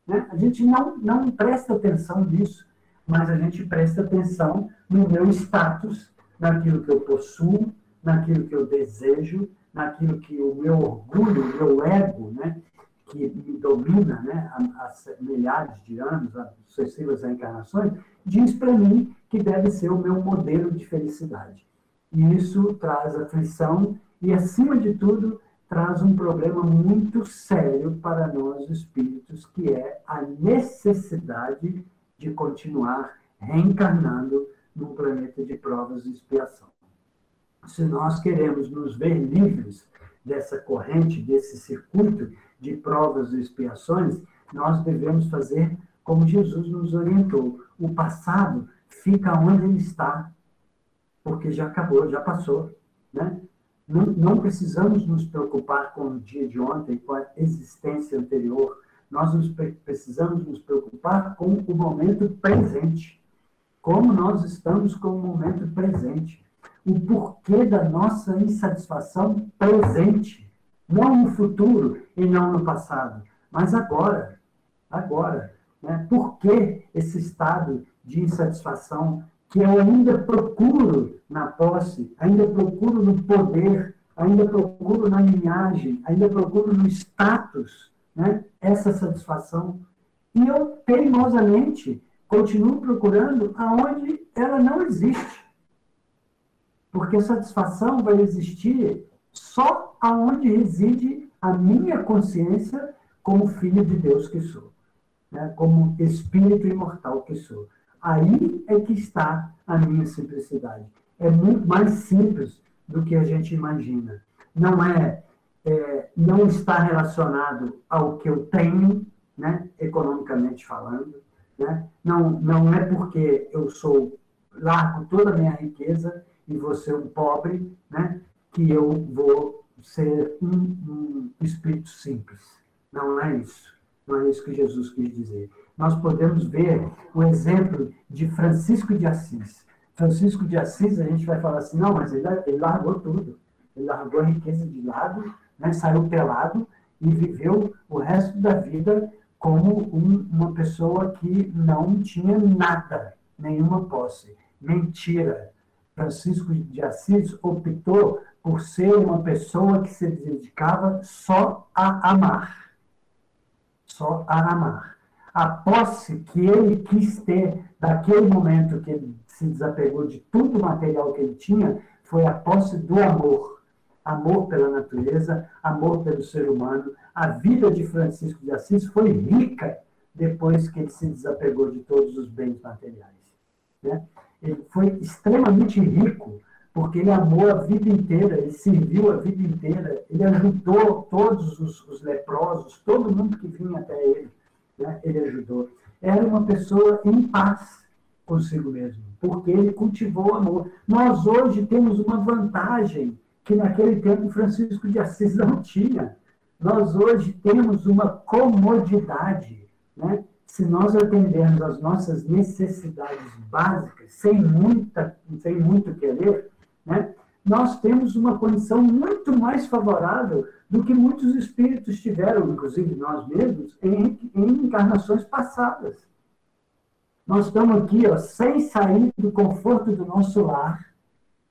Né? A gente não, não presta atenção nisso, mas a gente presta atenção no meu status, naquilo que eu possuo, naquilo que eu desejo, naquilo que o meu orgulho, o meu ego, né, que me domina né, há, milhares de anos, há sucessivas reencarnações, diz para mim que deve ser o meu modelo de felicidade. E isso traz aflição e, acima de tudo, traz um problema muito sério para nós espíritos, que é a necessidade de continuar reencarnando num planeta de provas e expiação. Se nós queremos nos ver livres dessa corrente, desse circuito de provas e expiações, nós devemos fazer como Jesus nos orientou. O passado fica onde ele está, porque já acabou, já passou. Né? Não, não precisamos nos preocupar com o dia de ontem, com a existência anterior. Nós nos precisamos nos preocupar com o momento presente. Como nós estamos com o momento presente. O porquê da nossa insatisfação presente. Não no futuro e não no passado, mas agora. Agora. Né? Por que esse estado de insatisfação que eu ainda procuro na posse, ainda procuro no poder, ainda procuro na linhagem, ainda procuro no status, né, essa satisfação. E eu, teimosamente, continuo procurando aonde ela não existe. Porque satisfação vai existir só aonde reside a minha consciência como filho de Deus que sou, né? como espírito imortal que sou. Aí é que está a minha simplicidade. É muito mais simples do que a gente imagina. Não é, é não está relacionado ao que eu tenho, né, economicamente falando, né? Não, não é porque eu sou largo toda a minha riqueza e vou ser um pobre, né, que eu vou ser um, um espírito simples. Não é isso. Não é isso que Jesus quis dizer. Nós podemos ver o exemplo de Francisco de Assis. Francisco de Assis, a gente vai falar assim, não, mas ele, ele largou tudo. Ele largou a riqueza de lado, né, saiu pelado e viveu o resto da vida como um, uma pessoa que não tinha nada, nenhuma posse. Mentira. Francisco de Assis optou por ser uma pessoa que se dedicava só a amar. Só a amar. A posse que ele quis ter daquele momento que ele se desapegou de tudo material que ele tinha foi a posse do amor. Amor pela natureza, amor pelo ser humano. A vida de Francisco de Assis foi rica depois que ele se desapegou de todos os bens materiais. Né? Ele foi extremamente rico, porque ele amou a vida inteira, ele serviu a vida inteira, ele ajudou todos os, os leprosos, todo mundo que vinha até ele, né? ele ajudou. Era uma pessoa em paz consigo mesmo, porque ele cultivou amor. Nós hoje temos uma vantagem que naquele tempo Francisco de Assis não tinha. Nós hoje temos uma comodidade, né? se nós atendermos às nossas necessidades básicas, sem, muita, sem muito querer, né, nós temos uma condição muito mais favorável do que muitos espíritos tiveram, inclusive nós mesmos, em, em encarnações passadas. Nós estamos aqui, ó, sem sair do conforto do nosso lar,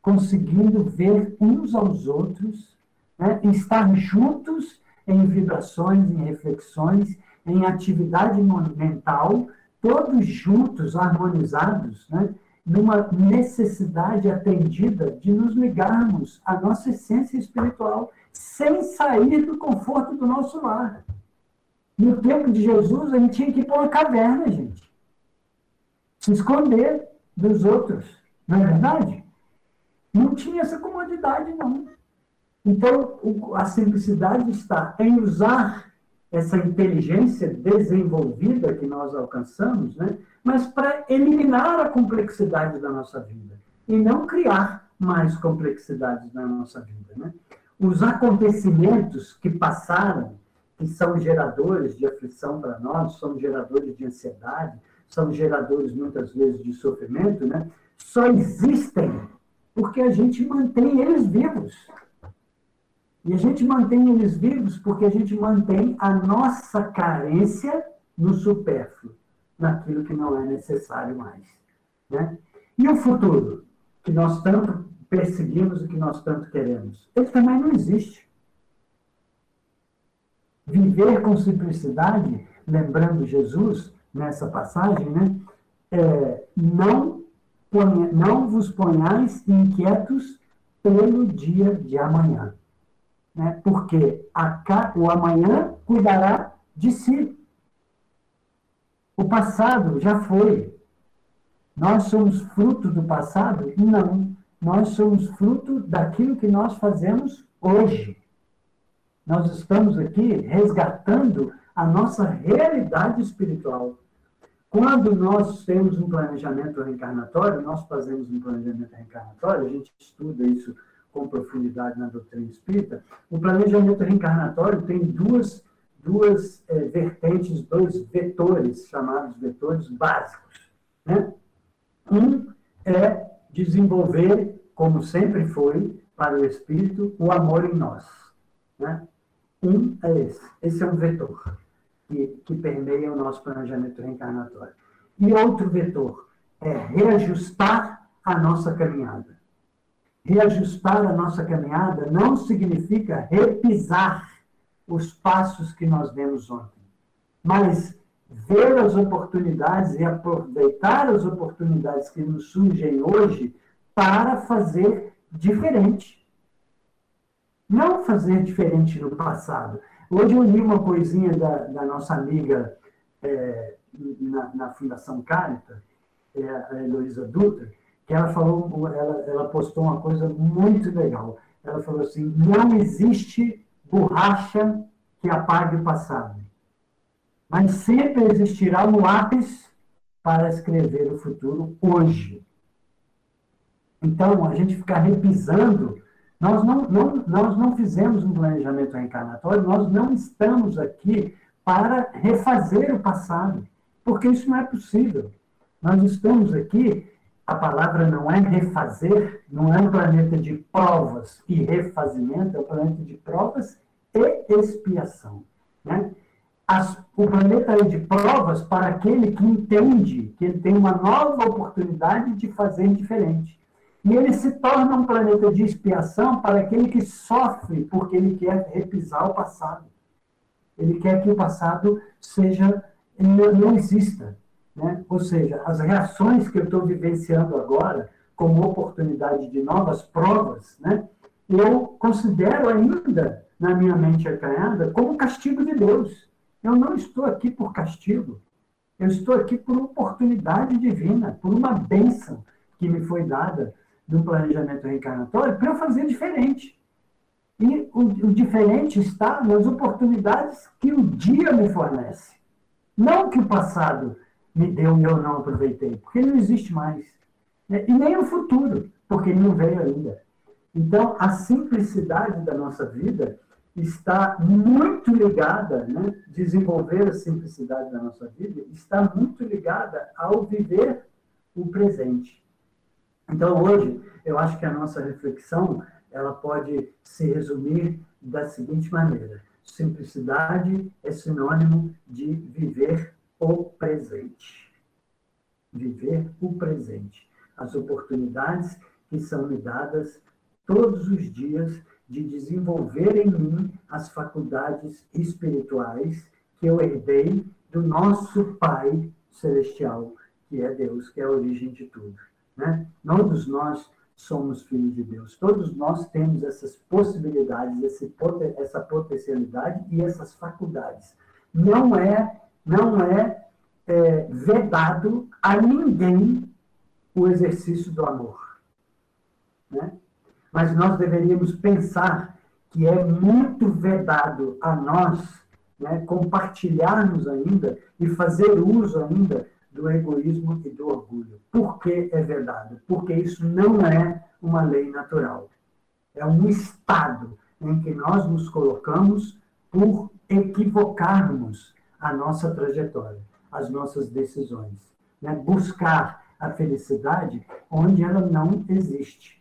conseguindo ver uns aos outros, né, estar juntos em vibrações, em reflexões, em atividade mental, todos juntos, harmonizados, né? Numa necessidade atendida de nos ligarmos à nossa essência espiritual, sem sair do conforto do nosso lar. No tempo de Jesus, a gente tinha que ir para uma caverna, gente. Se esconder dos outros. Não é verdade? Não tinha essa comodidade, não. Então, a simplicidade está em usar essa inteligência desenvolvida que nós alcançamos, né? mas para eliminar a complexidade da nossa vida e não criar mais complexidades na nossa vida. Né? Os acontecimentos que passaram, que são geradores de aflição para nós, são geradores de ansiedade, são geradores muitas vezes de sofrimento, né? só existem porque a gente mantém eles vivos. E a gente mantém eles vivos porque a gente mantém a nossa carência no supérfluo, naquilo que não é necessário mais. Né? E o futuro, que nós tanto perseguimos e que nós tanto queremos? Ele também não existe. Viver com simplicidade, lembrando Jesus nessa passagem, né? É, não, ponha, não vos ponhais inquietos pelo dia de amanhã né? porque a, o amanhã cuidará de si. O passado já foi. Nós somos fruto do passado? Não. Nós somos fruto daquilo que nós fazemos hoje. Nós estamos aqui resgatando a nossa realidade espiritual. Quando nós temos um planejamento reencarnatório, nós fazemos um planejamento reencarnatório, a gente estuda isso com profundidade na doutrina espírita, o planejamento reencarnatório tem duas, duas é, vertentes, dois vetores, chamados vetores básicos. Né? Um é desenvolver, como sempre foi, para o espírito, o amor em nós. Né? Um é esse. Esse é um vetor que, que permeia o nosso planejamento reencarnatório. E outro vetor é reajustar a nossa caminhada reajustar a nossa caminhada não significa repisar os passos que nós demos ontem, mas ver as oportunidades e aproveitar as oportunidades que nos surgem hoje para fazer diferente. Não fazer diferente no passado. Hoje eu li uma coisinha da, da nossa amiga é, na, na, Fundação Carita, é, a Heloísa Dutra, que ela falou, ela, ela postou uma coisa muito legal. Ela falou assim: não existe borracha que apague o passado, mas sempre existirá um lápis para escrever o futuro hoje. Então, a gente ficar repisando, nós não, não, nós não fizemos um planejamento reencarnatório, nós não estamos aqui para refazer o passado, porque isso não é possível. Nós estamos aqui, a palavra não é refazer, não é um planeta de provas e refazimento, é um planeta de provas e expiação. Né? As, o planeta é de provas para aquele que entende que ele tem uma nova oportunidade de fazer diferente. E ele se torna um planeta de expiação para aquele que sofre porque ele quer repisar o passado. Ele quer que o passado seja não, não exista. Né? Ou seja, as reações que eu estou vivenciando agora, como oportunidade de novas provas, né? eu considero ainda, na minha mente acanhada, como castigo de Deus. Eu não estou aqui por castigo. Eu estou aqui por oportunidade divina, por uma bênção que me foi dada do planejamento reencarnatório para eu fazer diferente. E o, o, diferente está nas oportunidades que o dia me fornece. Não que o passado me deu e eu não aproveitei, porque não existe mais. Né? E nem o futuro, porque não veio ainda. Então, a simplicidade da nossa vida está muito ligada, né? desenvolver a simplicidade da nossa vida está muito ligada ao viver o presente. Então, hoje, eu acho que a nossa reflexão ela pode se resumir da seguinte maneira: simplicidade é sinônimo de viver o presente. Viver o presente. As oportunidades que são me dadas todos os dias de desenvolver em mim as faculdades espirituais que eu herdei do nosso Pai Celestial, que é Deus, que é a origem de tudo. Né? Todos nós somos filhos de Deus. Todos nós temos essas possibilidades, esse, essa potencialidade e essas faculdades. Não é, não é, é vedado a ninguém o exercício do amor. Né? Mas nós deveríamos pensar que é muito vedado a nós né, compartilharmos ainda e fazer uso ainda do egoísmo e do orgulho. Por que é verdade? Porque isso não é uma lei natural. É um estado em que nós nos colocamos por equivocarmos a nossa trajetória, as nossas decisões. Né? Buscar a felicidade onde ela não existe.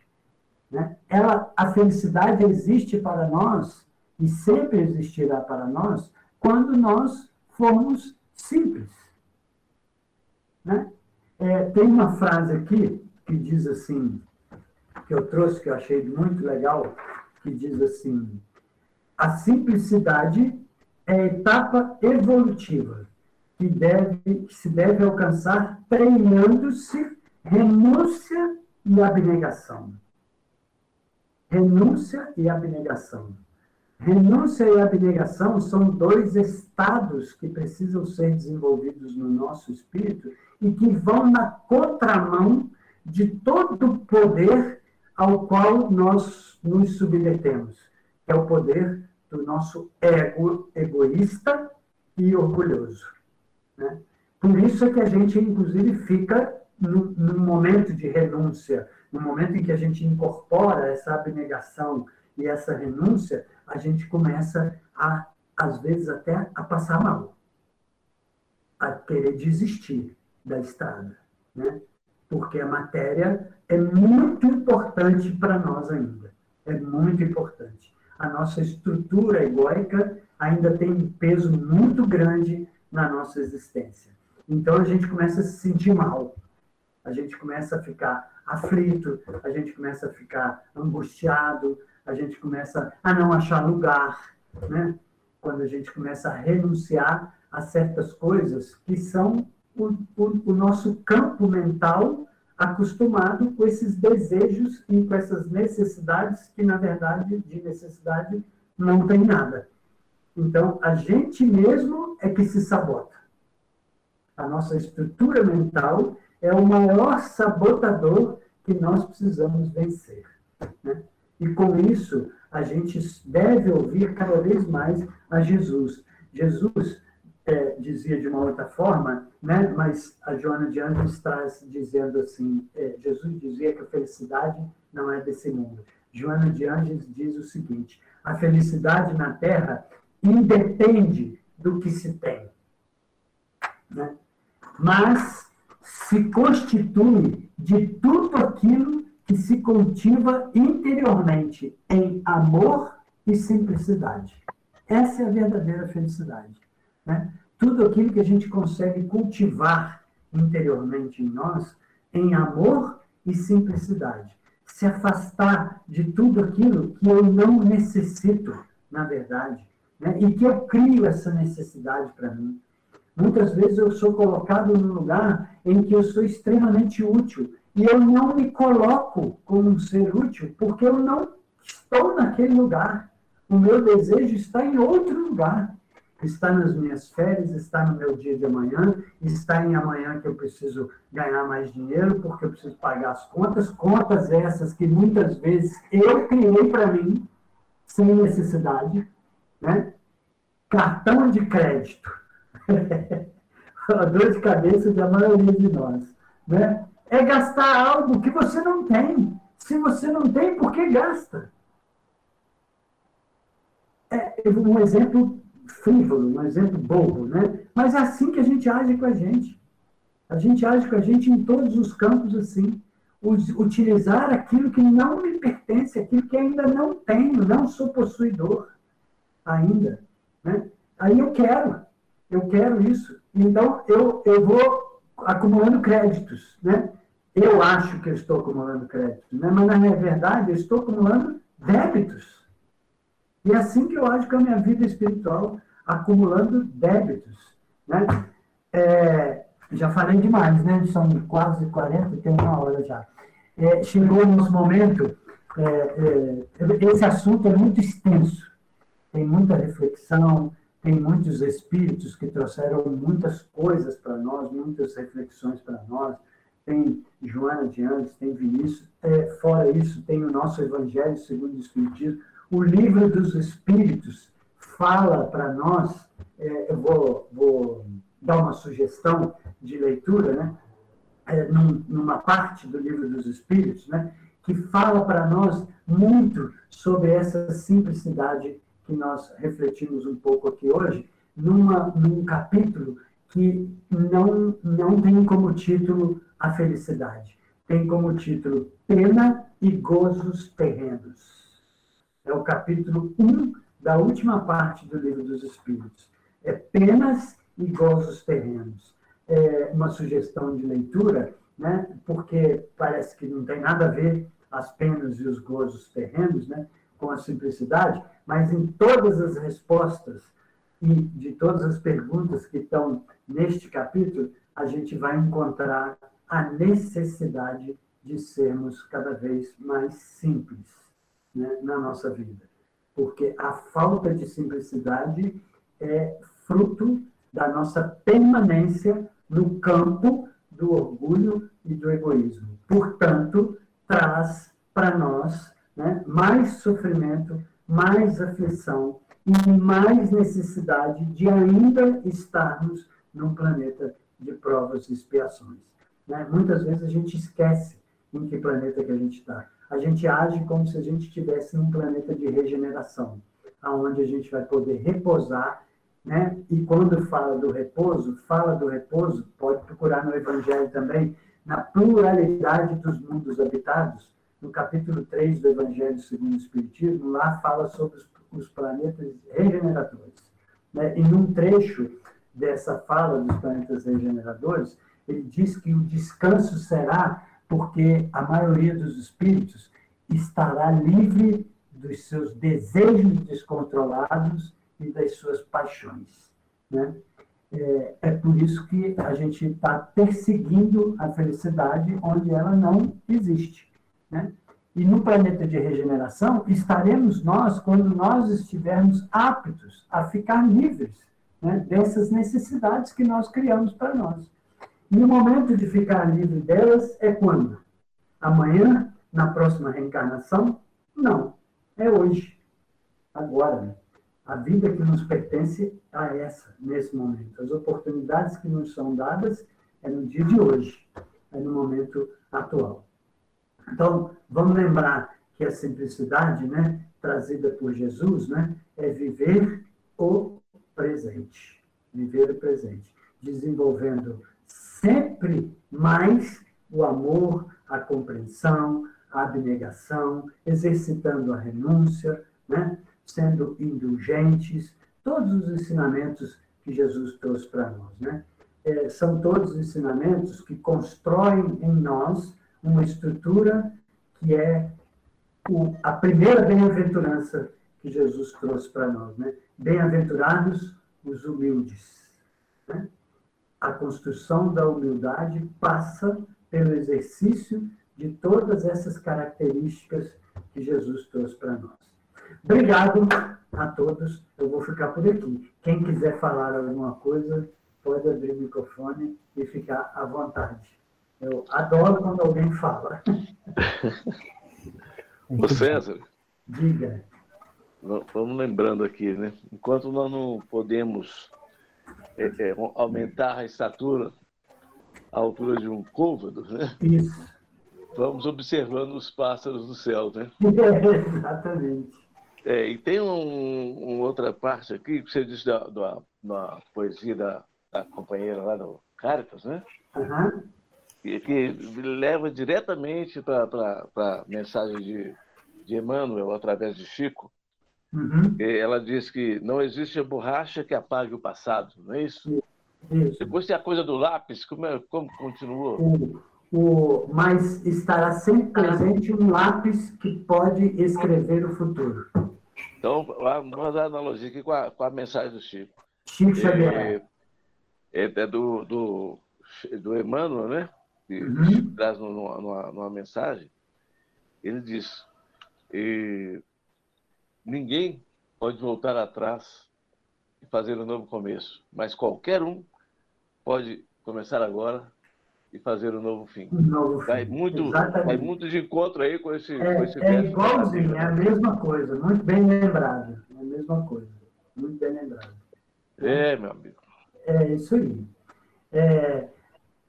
Né? Ela, a felicidade existe para nós e sempre existirá para nós quando nós formos simples. Né? É, tem uma frase aqui que diz assim, que eu trouxe, que eu achei muito legal, que diz assim: a simplicidade é a etapa evolutiva que, deve, que se deve alcançar treinando-se renúncia e abnegação. Renúncia e abnegação. Renúncia e abnegação são dois estados que precisam ser desenvolvidos no nosso espírito e que vão na contramão de todo o poder ao qual nós nos submetemos, que é o poder do nosso ego egoísta e orgulhoso. Né? Por isso é que a gente, inclusive, fica no, no momento de renúncia, no momento em que a gente incorpora essa abnegação e essa renúncia, a gente começa a, às vezes, até a passar mal, a querer desistir da estrada, né? Porque a matéria é muito importante para nós ainda, é muito importante. A nossa estrutura egóica ainda tem um peso muito grande na nossa existência. Então a gente começa a se sentir mal, a gente começa a ficar aflito, a gente começa a ficar angustiado, a gente começa a não achar lugar, né? quando a gente começa a renunciar a certas coisas que são o, o, o nosso campo mental acostumado com esses desejos e com essas necessidades que, na verdade, de necessidade não tem nada. Então, a gente mesmo é que se sabota. A nossa estrutura mental é o maior sabotador que nós precisamos vencer. Né? E com isso, a gente deve ouvir cada vez mais a Jesus. Jesus é, dizia de uma outra forma, né? mas a Joana de Anjos traz dizendo assim: é, Jesus dizia que a felicidade não é desse mundo. Joana de Anjos diz o seguinte: a felicidade na terra independe do que se tem. Né? Mas se constitui de tudo aquilo que se cultiva interiormente em amor e simplicidade. Essa é a verdadeira felicidade. Né? Tudo aquilo que a gente consegue cultivar interiormente em nós em amor e simplicidade. Se afastar de tudo aquilo que eu não necessito, na verdade, né? e que eu crio essa necessidade para mim. Muitas vezes eu sou colocado num lugar em que eu sou extremamente útil e eu não me coloco como um ser útil porque eu não estou naquele lugar. O meu desejo está em outro lugar. Está nas minhas férias, está no meu dia de amanhã, está em amanhã que eu preciso ganhar mais dinheiro porque eu preciso pagar as contas, contas essas que muitas vezes eu criei para mim sem necessidade, né? Cartão de crédito. a dor de cabeça da maioria de nós, né? É gastar algo que você não tem. Se você não tem, por que gasta? É um exemplo frívolo, um exemplo bobo, né? Mas é assim que a gente age com a gente. A gente age com a gente em todos os campos assim. Utilizar aquilo que não me pertence, aquilo que ainda não tenho, não sou possuidor ainda. Né? Aí eu quero, eu quero isso. Então eu, eu vou acumulando créditos. Né? Eu acho que eu estou acumulando créditos, né? mas na verdade eu estou acumulando débitos. E é assim que eu acho com a minha vida espiritual, acumulando débitos. Né? É, já falei demais, né? São quase 40, tem uma hora já. É, chegou nosso momento, é, é, esse assunto é muito extenso, tem muita reflexão, tem muitos espíritos que trouxeram muitas coisas para nós, muitas reflexões para nós. Tem Joana de Andes, tem Vinícius. É, fora isso, tem o nosso Evangelho segundo o Espiritismo. O livro dos Espíritos fala para nós, é, eu vou, vou, dar uma sugestão de leitura, né? É, num, numa parte do livro dos Espíritos, né? que fala para nós muito sobre essa simplicidade que nós refletimos um pouco aqui hoje, numa, num capítulo que não, não tem como título a felicidade. Tem como título Pena e Gozos Terrenos. É o capítulo 1 da última parte do Livro dos Espíritos. É Penas e Gozos Terrenos. É uma sugestão de leitura, né? porque parece que não tem nada a ver as penas e os gozos terrenos né? com a simplicidade, mas em todas as respostas e de todas as perguntas que estão neste capítulo, a gente vai encontrar a necessidade de sermos cada vez mais simples né, na nossa vida. Porque a falta de simplicidade é fruto da nossa permanência no campo do orgulho e do egoísmo. Portanto, traz para nós né, mais sofrimento, mais aflição e mais necessidade de ainda estarmos num planeta de provas e expiações. Né? Muitas vezes a gente esquece em que planeta que a gente está. A gente age como se a gente estivesse num planeta de regeneração, aonde a gente vai poder repousar, né? E quando fala do repouso, fala do repouso, pode procurar no Evangelho também, na pluralidade dos mundos habitados, no capítulo 3 do Evangelho segundo o Espiritismo, lá fala sobre os, os planetas regeneradores. Né? E num trecho dessa fala dos planetas regeneradores, ele diz que o descanso será porque a maioria dos espíritos estará livre dos seus desejos descontrolados e das suas paixões. Né? É, é por isso que a gente está perseguindo a felicidade onde ela não existe. Né? E no planeta de regeneração, estaremos nós quando nós estivermos aptos a ficar livres né, dessas necessidades que nós criamos para nós. E o momento de ficar livre delas é quando? Amanhã, na próxima reencarnação? Não. É hoje. Agora. Né? A vida que nos pertence a essa, nesse momento. As oportunidades que nos são dadas é no dia de hoje, é no momento atual. Então, vamos lembrar que a simplicidade, né, trazida por Jesus, né, é viver o presente. Viver o presente. Desenvolvendo sempre mais o amor, a compreensão, a abnegação, exercitando a renúncia, né? sendo indulgentes, todos os ensinamentos que Jesus trouxe para nós. Né? É, são todos ensinamentos que constroem em nós uma estrutura que é o, a primeira bem-aventurança que Jesus trouxe para nós. Né? Bem-aventurados os humildes. Né? A construção da humildade passa pelo exercício de todas essas características que Jesus trouxe para nós. Obrigado a todos. Eu vou ficar por aqui. Quem quiser falar alguma coisa, pode abrir o microfone e ficar à vontade. Eu adoro quando alguém fala.
Ô César.
Diga.
Vamos lembrando aqui, né? Enquanto nós não podemos é, é, aumentar a estatura, a altura de um côvado, né?
Isso.
Vamos observando os pássaros do céu, né?
É, exatamente.
É, e tem um, uma outra parte aqui que você disse da, da, da poesia da, da, companheira lá do Caritas, né?
Uhum.
Que, que leva diretamente para a mensagem de, de Emmanuel através de Chico.
Uhum.
Ela diz que não existe a borracha que apague o passado, não é isso?
Isso.
Depois tem a coisa do lápis, como, é, como continuou?
O, o, mas estará sempre presente um lápis que pode escrever o futuro.
Então, vamos dar analogia aqui com a, com a mensagem do Chico.
Chico Xavier.
É, é, é do, do, do Emmanuel, né? Que uhum. traz numa, numa, numa, mensagem. Ele diz: e, ninguém pode voltar atrás e fazer um novo começo, mas qualquer um pode começar agora e fazer um novo fim.
Um novo fim.
Vai muito, vai muito de encontro aí com esse,
é,
com esse
É igualzinho, é a mesma coisa, muito bem lembrado. É a mesma coisa, muito bem lembrado.
É, meu amigo.
É isso aí. É,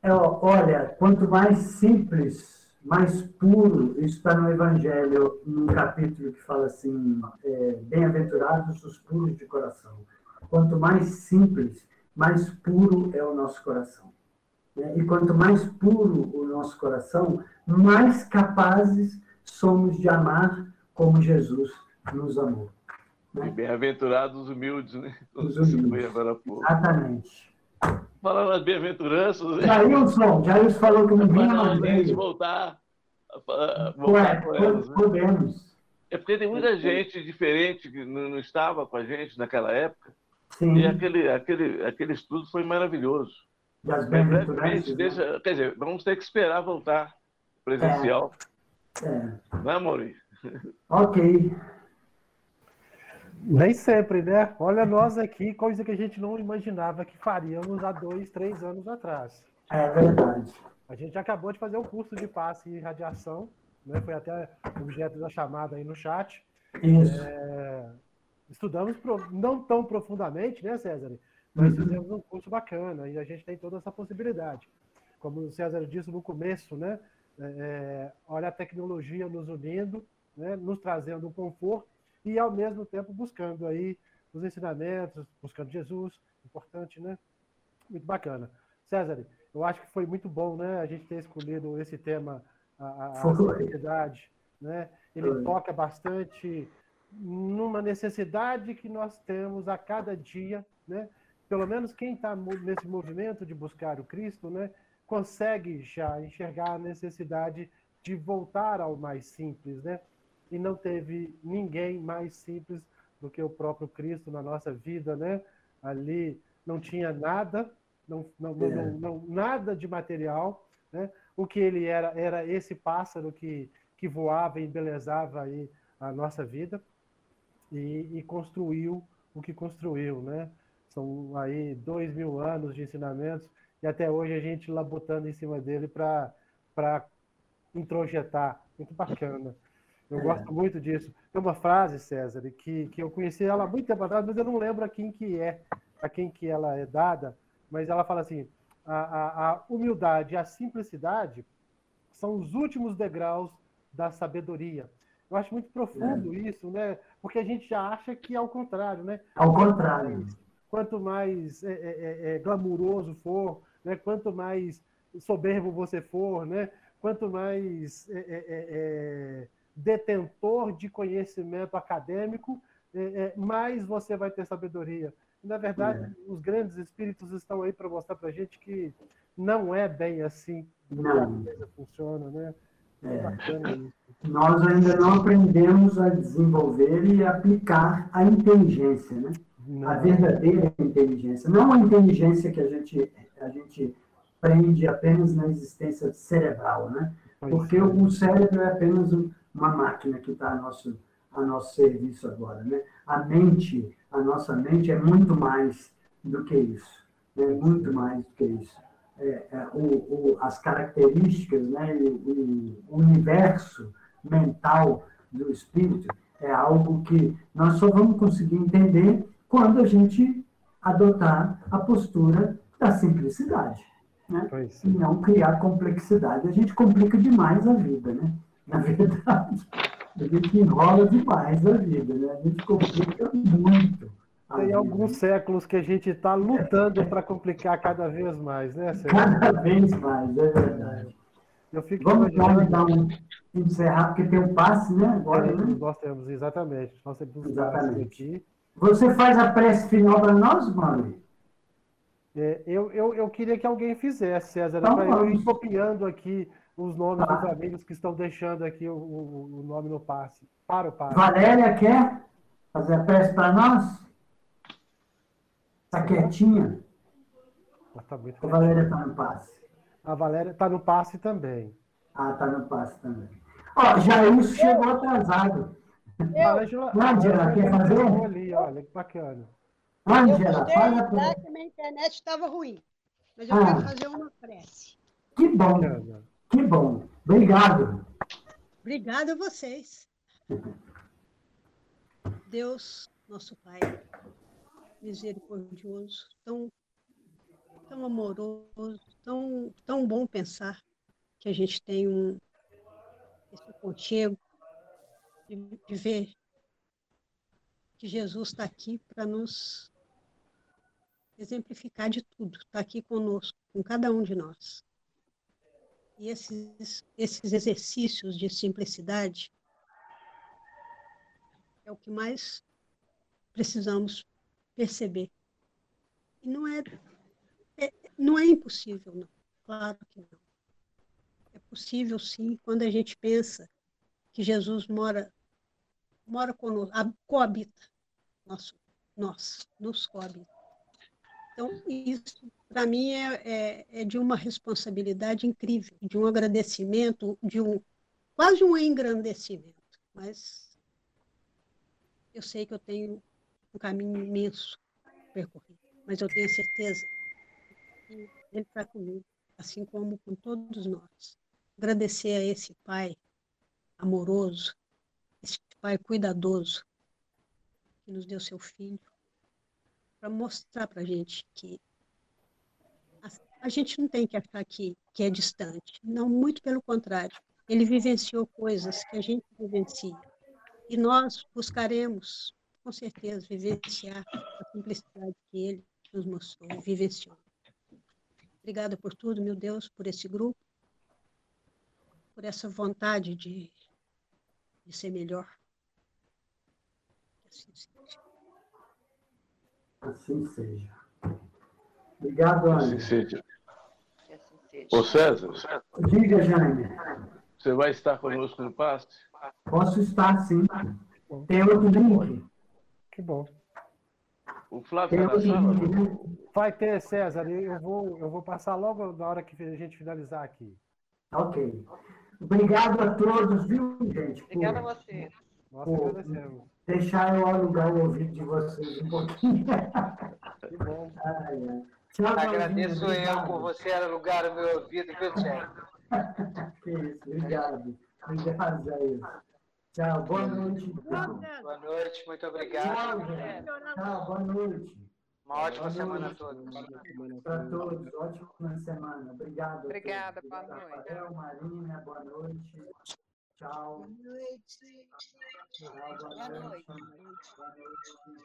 é, olha, quanto mais simples, mais puro, isso está no Evangelho, num capítulo que fala assim: é, bem-aventurados os puros de coração. Quanto mais simples, mais puro é o nosso coração. Né? E quanto mais puro o nosso coração, mais capazes somos de amar como Jesus nos amou.
Né? Bem-aventurados os humildes, né?
Os humildes. Exatamente.
Falando das bem-aventuranças. Né?
Jailson, Jailson falou que não vinha mais.
Podemos voltar, voltar com. Né?
Podemos.
É porque tem muita gente diferente que não estava com a gente naquela época.
Sim.
E aquele, aquele, aquele estudo foi maravilhoso
das bem-aventuranças.
Deixa, né? Quer dizer, vamos ter que esperar voltar presencial.
É. é.
Não é, Maurício?
Ok.
Nem sempre, né? Olha nós aqui, coisa que a gente não imaginava que faríamos há dois, três anos atrás.
É verdade.
A gente acabou de fazer um curso de passe e radiação, né? foi até objeto da chamada aí no chat.
Isso.
É... Estudamos não tão profundamente, né, César? Nós uhum. fizemos um curso bacana e a gente tem toda essa possibilidade. Como o César disse no começo, né? É, é, olha a tecnologia nos unindo, né? nos trazendo um conforto e, ao mesmo tempo, buscando aí os ensinamentos, buscando Jesus, importante, né? Muito bacana. César, eu acho que foi muito bom, né? A gente ter escolhido esse tema, a, a sociedade, né? Ele foi. toca bastante numa necessidade que nós temos a cada dia, né? pelo menos quem está nesse movimento de buscar o Cristo, né, consegue já enxergar a necessidade de voltar ao mais simples, né? E não teve ninguém mais simples do que o próprio Cristo na nossa vida, né? Ali não tinha nada, não, não, é. não, não, nada de material, né? O que ele era era esse pássaro que, que voava e embelezava aí a nossa vida e, e construiu o que construiu, né? São aí dois mil anos de ensinamentos e até hoje a gente labutando em cima dele para introjetar. Muito bacana. Eu é. gosto muito disso. Tem uma frase, César, que, que eu conheci ela há muito tempo atrás, mas eu não lembro a quem que é, a quem que ela é dada, mas ela fala assim, a, a, a humildade e a simplicidade são os últimos degraus da sabedoria. Eu acho muito profundo é. isso, né? Porque a gente já acha que é o contrário, né?
Ao contrário.
Quanto mais é, é, é, é glamuroso for, né? quanto mais soberbo você for, né? quanto mais é, detentor de conhecimento acadêmico, mais você vai ter sabedoria. Na verdade, os grandes espíritos estão aí para mostrar para a gente que não é bem assim que a coisa funciona, né?
É. Nós ainda não aprendemos a desenvolver e aplicar a inteligência, né? Não. A verdadeira inteligência. Não a inteligência que a gente, a gente prende apenas na existência cerebral, né? Porque o cérebro é apenas uma máquina que está a nosso, a nosso serviço agora, né? A mente, a nossa mente é muito mais do que isso, né? muito mais do que isso é, é, o, o, as características, né, o, o universo mental do espírito é algo que nós só vamos conseguir entender quando a gente adotar a postura da simplicidade. Né? E não criar complexidade. A gente complica demais a vida, né? Na verdade, a gente enrola demais a vida, né? A gente complica muito.
Tem alguns séculos que a gente está lutando para complicar cada vez mais, né,
Sérgio? Cada vez mais, é verdade. Eu fico Vamos imaginando... dar um encerrar, porque tem um passe, né? Agora, é, né?
Nós temos, exatamente. Nós temos exatamente. aqui.
Você faz a prece final para nós, Mauri?
É, eu, eu, eu queria que alguém fizesse, César, então, para eu ir copiando aqui os nomes dos amigos que estão deixando aqui o, o, o nome no passe. Para o passe.
Valéria quer fazer a prece para nós? Está quietinha?
Tá
a Valéria está no passe.
A Valéria está no passe também.
Ah, está no passe também. Ó, Jailson chegou atrasado. Ângela, quer fazer?
Ali, olha, que bacana.
Ângela, fala para... que minha internet estava ruim, mas eu ah, quero fazer uma prece.
Que bom, que bom. Obrigado.
Obrigada a vocês. Deus, nosso Pai, misericordioso, tão, tão amoroso, tão, tão bom pensar que a gente tem um, esse contigo de, de ver que Jesus está aqui para nos exemplificar de tudo, está aqui conosco, com cada um de nós. E esses, esses exercícios de simplicidade é o que mais precisamos perceber. E não é, é, não é impossível, não. Claro que não. É possível, sim, quando a gente pensa que Jesus mora, mora conosco, coabita nosso, nós, nos coabita. Então, isso, para mim, é, é, é, de uma responsabilidade incrível, de um agradecimento, de um quase um engrandecimento. Mas eu sei que eu tenho um caminho imenso percorrer, mas eu tenho certeza que Ele está comigo, assim como com todos nós. Agradecer a esse Pai amoroso, esse Pai cuidadoso, que nos deu seu Filho, para mostrar para a gente que a, a, gente não tem que achar que, que é distante. Não, muito pelo contrário. Ele vivenciou coisas que a gente vivencia. E nós buscaremos com certeza, vivenciar a simplicidade que ele nos mostrou, vivenciou. Obrigada por tudo, meu Deus, por esse grupo, por essa vontade de, de ser melhor.
Assim. Assim seja. Obrigado, Ana. Assim seja.
Ô César,
Diga, Jaime.
você vai estar conosco no passe?
Posso estar, sim. Tem outro link?
Que bom.
O Flávio está na sala?
Vai ter, César, eu vou, eu vou passar logo na hora que a gente finalizar aqui.
Ok. Obrigado a todos, viu, gente? por
Obrigada a você.
Nós agradecemos.
Deixar eu alugar o ouvido de vocês um pouquinho.
Que bom.
Ai. Tchau,
Agradeço eu
obrigado.
por você alugar o meu ouvido, viu, Tiago?
Que isso, obrigado. Obrigado, Jair. Tchau, boa noite.
Boa noite, muito
Tchau,
obrigado.
gente. Tchau, boa noite.
Uma ótima
Boa
semana a
noite.
todos.
Para todos, ótima semana. Obrigado. a
Obrigada, boa
Obrigado,
noite.
Rafael, Marina, boa noite. Ciao.
Ciao.
Ciao.
Ciao.
Ciao. Ciao.